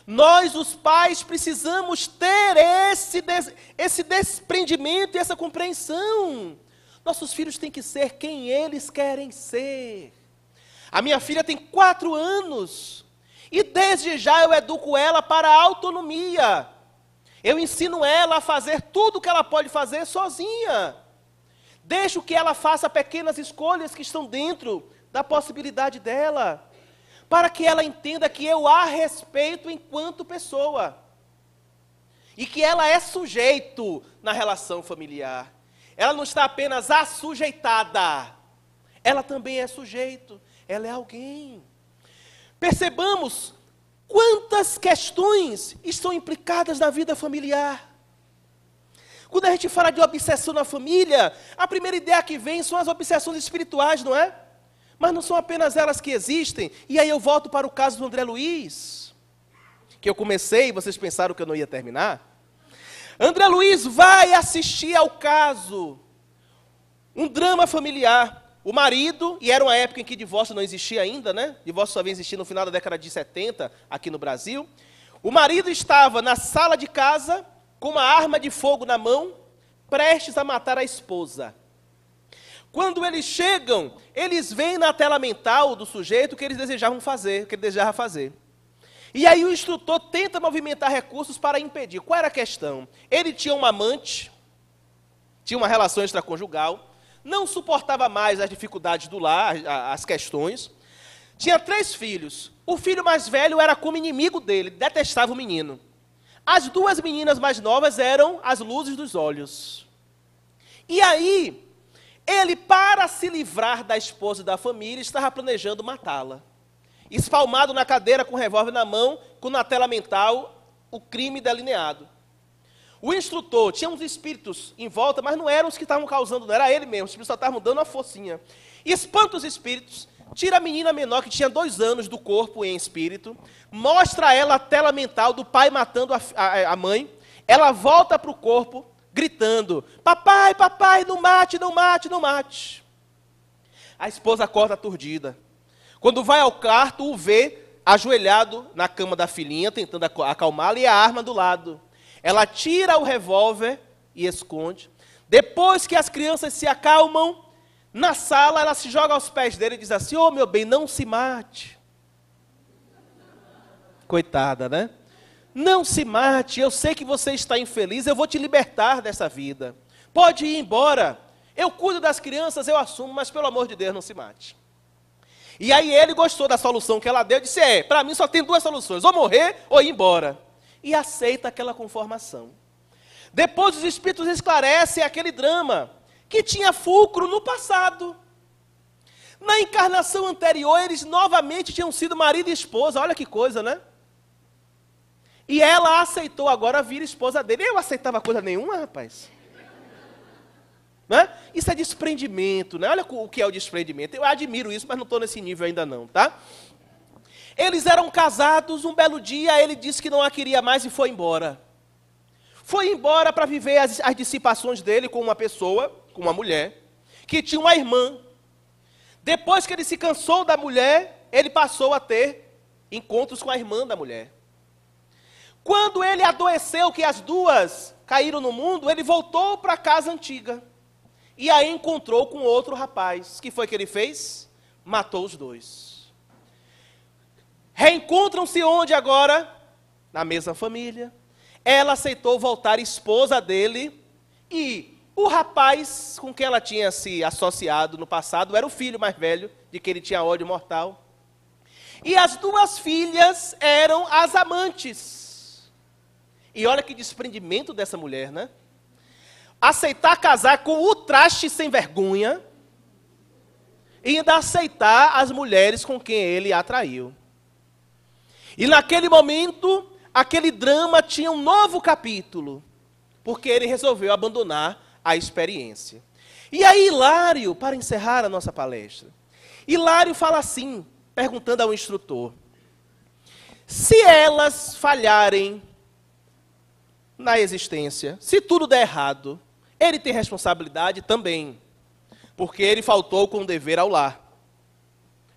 Nós, os pais, precisamos ter esse, des, esse desprendimento e essa compreensão. Nossos filhos têm que ser quem eles querem ser. A minha filha tem quatro anos. E desde já eu educo ela para a autonomia. Eu ensino ela a fazer tudo o que ela pode fazer sozinha. Deixo que ela faça pequenas escolhas que estão dentro da possibilidade dela, para que ela entenda que eu a respeito enquanto pessoa. E que ela é sujeito na relação familiar. Ela não está apenas assujeitada, ela também é sujeito, ela é alguém. Percebamos Quantas questões estão implicadas na vida familiar? Quando a gente fala de obsessão na família, a primeira ideia que vem são as obsessões espirituais, não é? Mas não são apenas elas que existem. E aí eu volto para o caso do André Luiz, que eu comecei vocês pensaram que eu não ia terminar. André Luiz vai assistir ao caso, um drama familiar. o marido, e era uma época em que divórcio não existia ainda, né? Divórcio só veio existir no final da década de 70 aqui no Brasil. O marido estava na sala de casa com uma arma de fogo na mão, prestes a matar a esposa. Quando eles chegam, eles veem na tela mental do sujeito o que eles desejavam fazer, o que ele desejava fazer. E aí o instrutor tenta movimentar recursos para impedir. Qual era a questão? Ele tinha uma amante, tinha uma relação extraconjugal, não suportava mais as dificuldades do lar, as questões. Tinha três filhos. O filho mais velho era como inimigo dele, detestava o menino. As duas meninas mais novas eram as luzes dos olhos. E aí, ele, para se livrar da esposa e da família, estava planejando matá-la. Espalmado na cadeira com o revólver na mão, com na tela mental o crime delineado. O instrutor tinha uns espíritos em volta, mas não eram os que estavam causando, não era ele mesmo, os espíritos só estavam dando uma forcinha. E espanta os espíritos, tira a menina menor que tinha dois anos do corpo em espírito, mostra a ela a tela mental do pai matando a, a, a mãe, ela volta para o corpo, gritando: Papai, papai, não mate, não mate, não mate. A esposa acorda aturdida. Quando vai ao quarto, o vê ajoelhado na cama da filhinha, tentando acalmá-la, e a arma do lado. Ela tira o revólver e esconde. Depois que as crianças se acalmam, na sala ela se joga aos pés dele e diz assim: Ô oh, meu bem, não se mate. Coitada, né? Não se mate, eu sei que você está infeliz, eu vou te libertar dessa vida. Pode ir embora. Eu cuido das crianças, eu assumo, mas pelo amor de Deus, não se mate. E aí ele gostou da solução que ela deu, disse: É, para mim só tem duas soluções, ou morrer ou ir embora e aceita aquela conformação. Depois os espíritos esclarecem aquele drama que tinha fulcro no passado. Na encarnação anterior, eles novamente tinham sido marido e esposa. Olha que coisa, né? E ela aceitou agora vir esposa dele. Eu aceitava coisa nenhuma, rapaz. Né? Isso é desprendimento, né? Olha o que é o desprendimento. Eu admiro isso, mas não estou nesse nível ainda não, tá? Eles eram casados, um belo dia ele disse que não a queria mais e foi embora. Foi embora para viver as, as dissipações dele com uma pessoa, com uma mulher, que tinha uma irmã. Depois que ele se cansou da mulher, ele passou a ter encontros com a irmã da mulher. Quando ele adoeceu, que as duas caíram no mundo, ele voltou para a casa antiga. E aí encontrou com outro rapaz. Que foi que ele fez? Matou os dois. Reencontram-se onde agora? Na mesma família. Ela aceitou voltar esposa dele e o rapaz com quem ela tinha se associado no passado era o filho mais velho, de que ele tinha ódio mortal. E as duas filhas eram as amantes. E olha que desprendimento dessa mulher, né? Aceitar casar com o traste sem vergonha e ainda aceitar as mulheres com quem ele atraiu. E naquele momento, aquele drama tinha um novo capítulo, porque ele resolveu abandonar a experiência. E aí, Hilário, para encerrar a nossa palestra, Hilário fala assim, perguntando ao instrutor: se elas falharem na existência, se tudo der errado, ele tem responsabilidade também, porque ele faltou com o dever ao lar.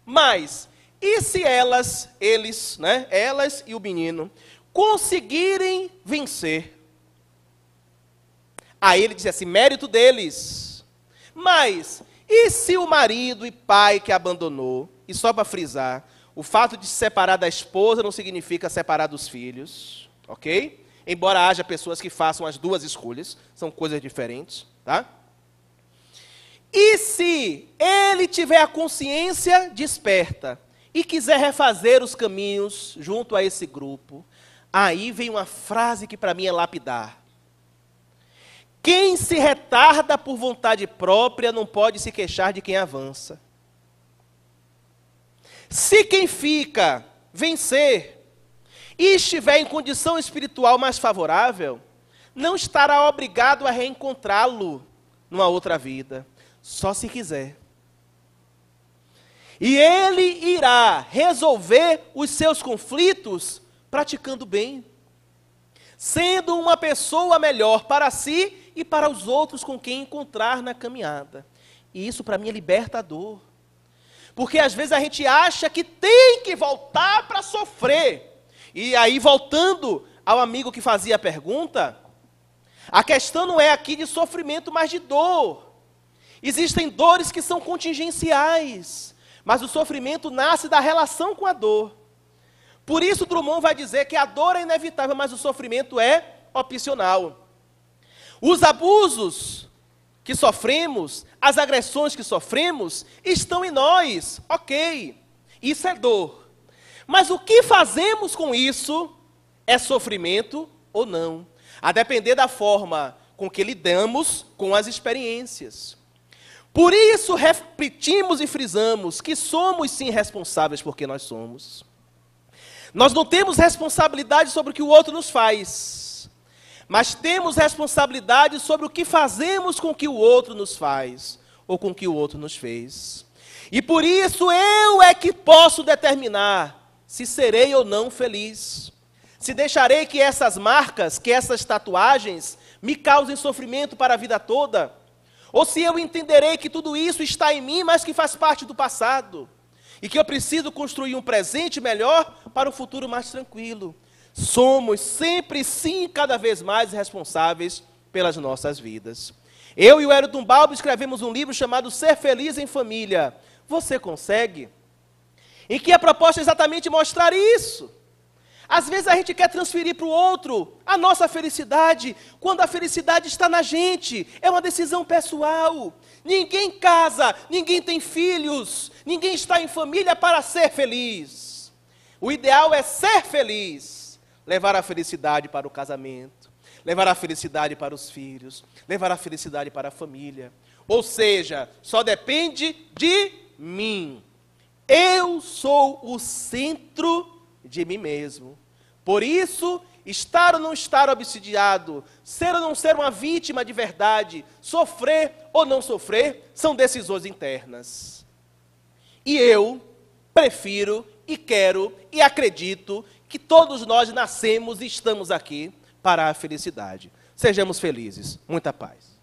Mas e se elas, eles, né, elas e o menino, conseguirem vencer? Aí ele diz assim: mérito deles. Mas, e se o marido e pai que abandonou, e só para frisar, o fato de se separar da esposa não significa separar dos filhos, ok? Embora haja pessoas que façam as duas escolhas, são coisas diferentes, tá? E se ele tiver a consciência desperta e quiser refazer os caminhos junto a esse grupo, aí vem uma frase que para mim é lapidar. Quem se retarda por vontade própria não pode se queixar de quem avança. Se quem fica vencer e estiver em condição espiritual mais favorável, não estará obrigado a reencontrá-lo numa outra vida, só se quiser. E ele irá resolver os seus conflitos praticando bem, sendo uma pessoa melhor para si e para os outros com quem encontrar na caminhada. E isso para mim é libertador. Porque às vezes a gente acha que tem que voltar para sofrer. E aí, voltando ao amigo que fazia a pergunta, a questão não é aqui de sofrimento, mas de dor. Existem dores que são contingenciais, mas o sofrimento nasce da relação com a dor. Por isso, Drummond vai dizer que a dor é inevitável, mas o sofrimento é opcional. Os abusos que sofremos, as agressões que sofremos, estão em nós, ok, isso é dor. Mas o que fazemos com isso é sofrimento ou não, a depender da forma com que lidamos com as experiências. Por isso repetimos e frisamos que somos sim responsáveis porque nós somos. Nós não temos responsabilidade sobre o que o outro nos faz mas temos responsabilidade sobre o que fazemos com que o outro nos faz ou com que o outro nos fez. E por isso eu é que posso determinar se serei ou não feliz. Se deixarei que essas marcas, que essas tatuagens me causem sofrimento para a vida toda, ou se eu entenderei que tudo isso está em mim, mas que faz parte do passado, e que eu preciso construir um presente melhor para um futuro mais tranquilo somos sempre sim cada vez mais responsáveis pelas nossas vidas. Eu e o Hélio Balbo escrevemos um livro chamado Ser Feliz em Família. Você consegue? Em que a proposta é exatamente mostrar isso. Às vezes a gente quer transferir para o outro a nossa felicidade, quando a felicidade está na gente, é uma decisão pessoal. Ninguém casa, ninguém tem filhos, ninguém está em família para ser feliz. O ideal é ser feliz levar a felicidade para o casamento, levar a felicidade para os filhos, levar a felicidade para a família. Ou seja, só depende de mim. Eu sou o centro de mim mesmo. Por isso, estar ou não estar obsidiado, ser ou não ser uma vítima de verdade, sofrer ou não sofrer, são decisões internas. E eu prefiro e quero e acredito que todos nós nascemos e estamos aqui para a felicidade. Sejamos felizes. Muita paz.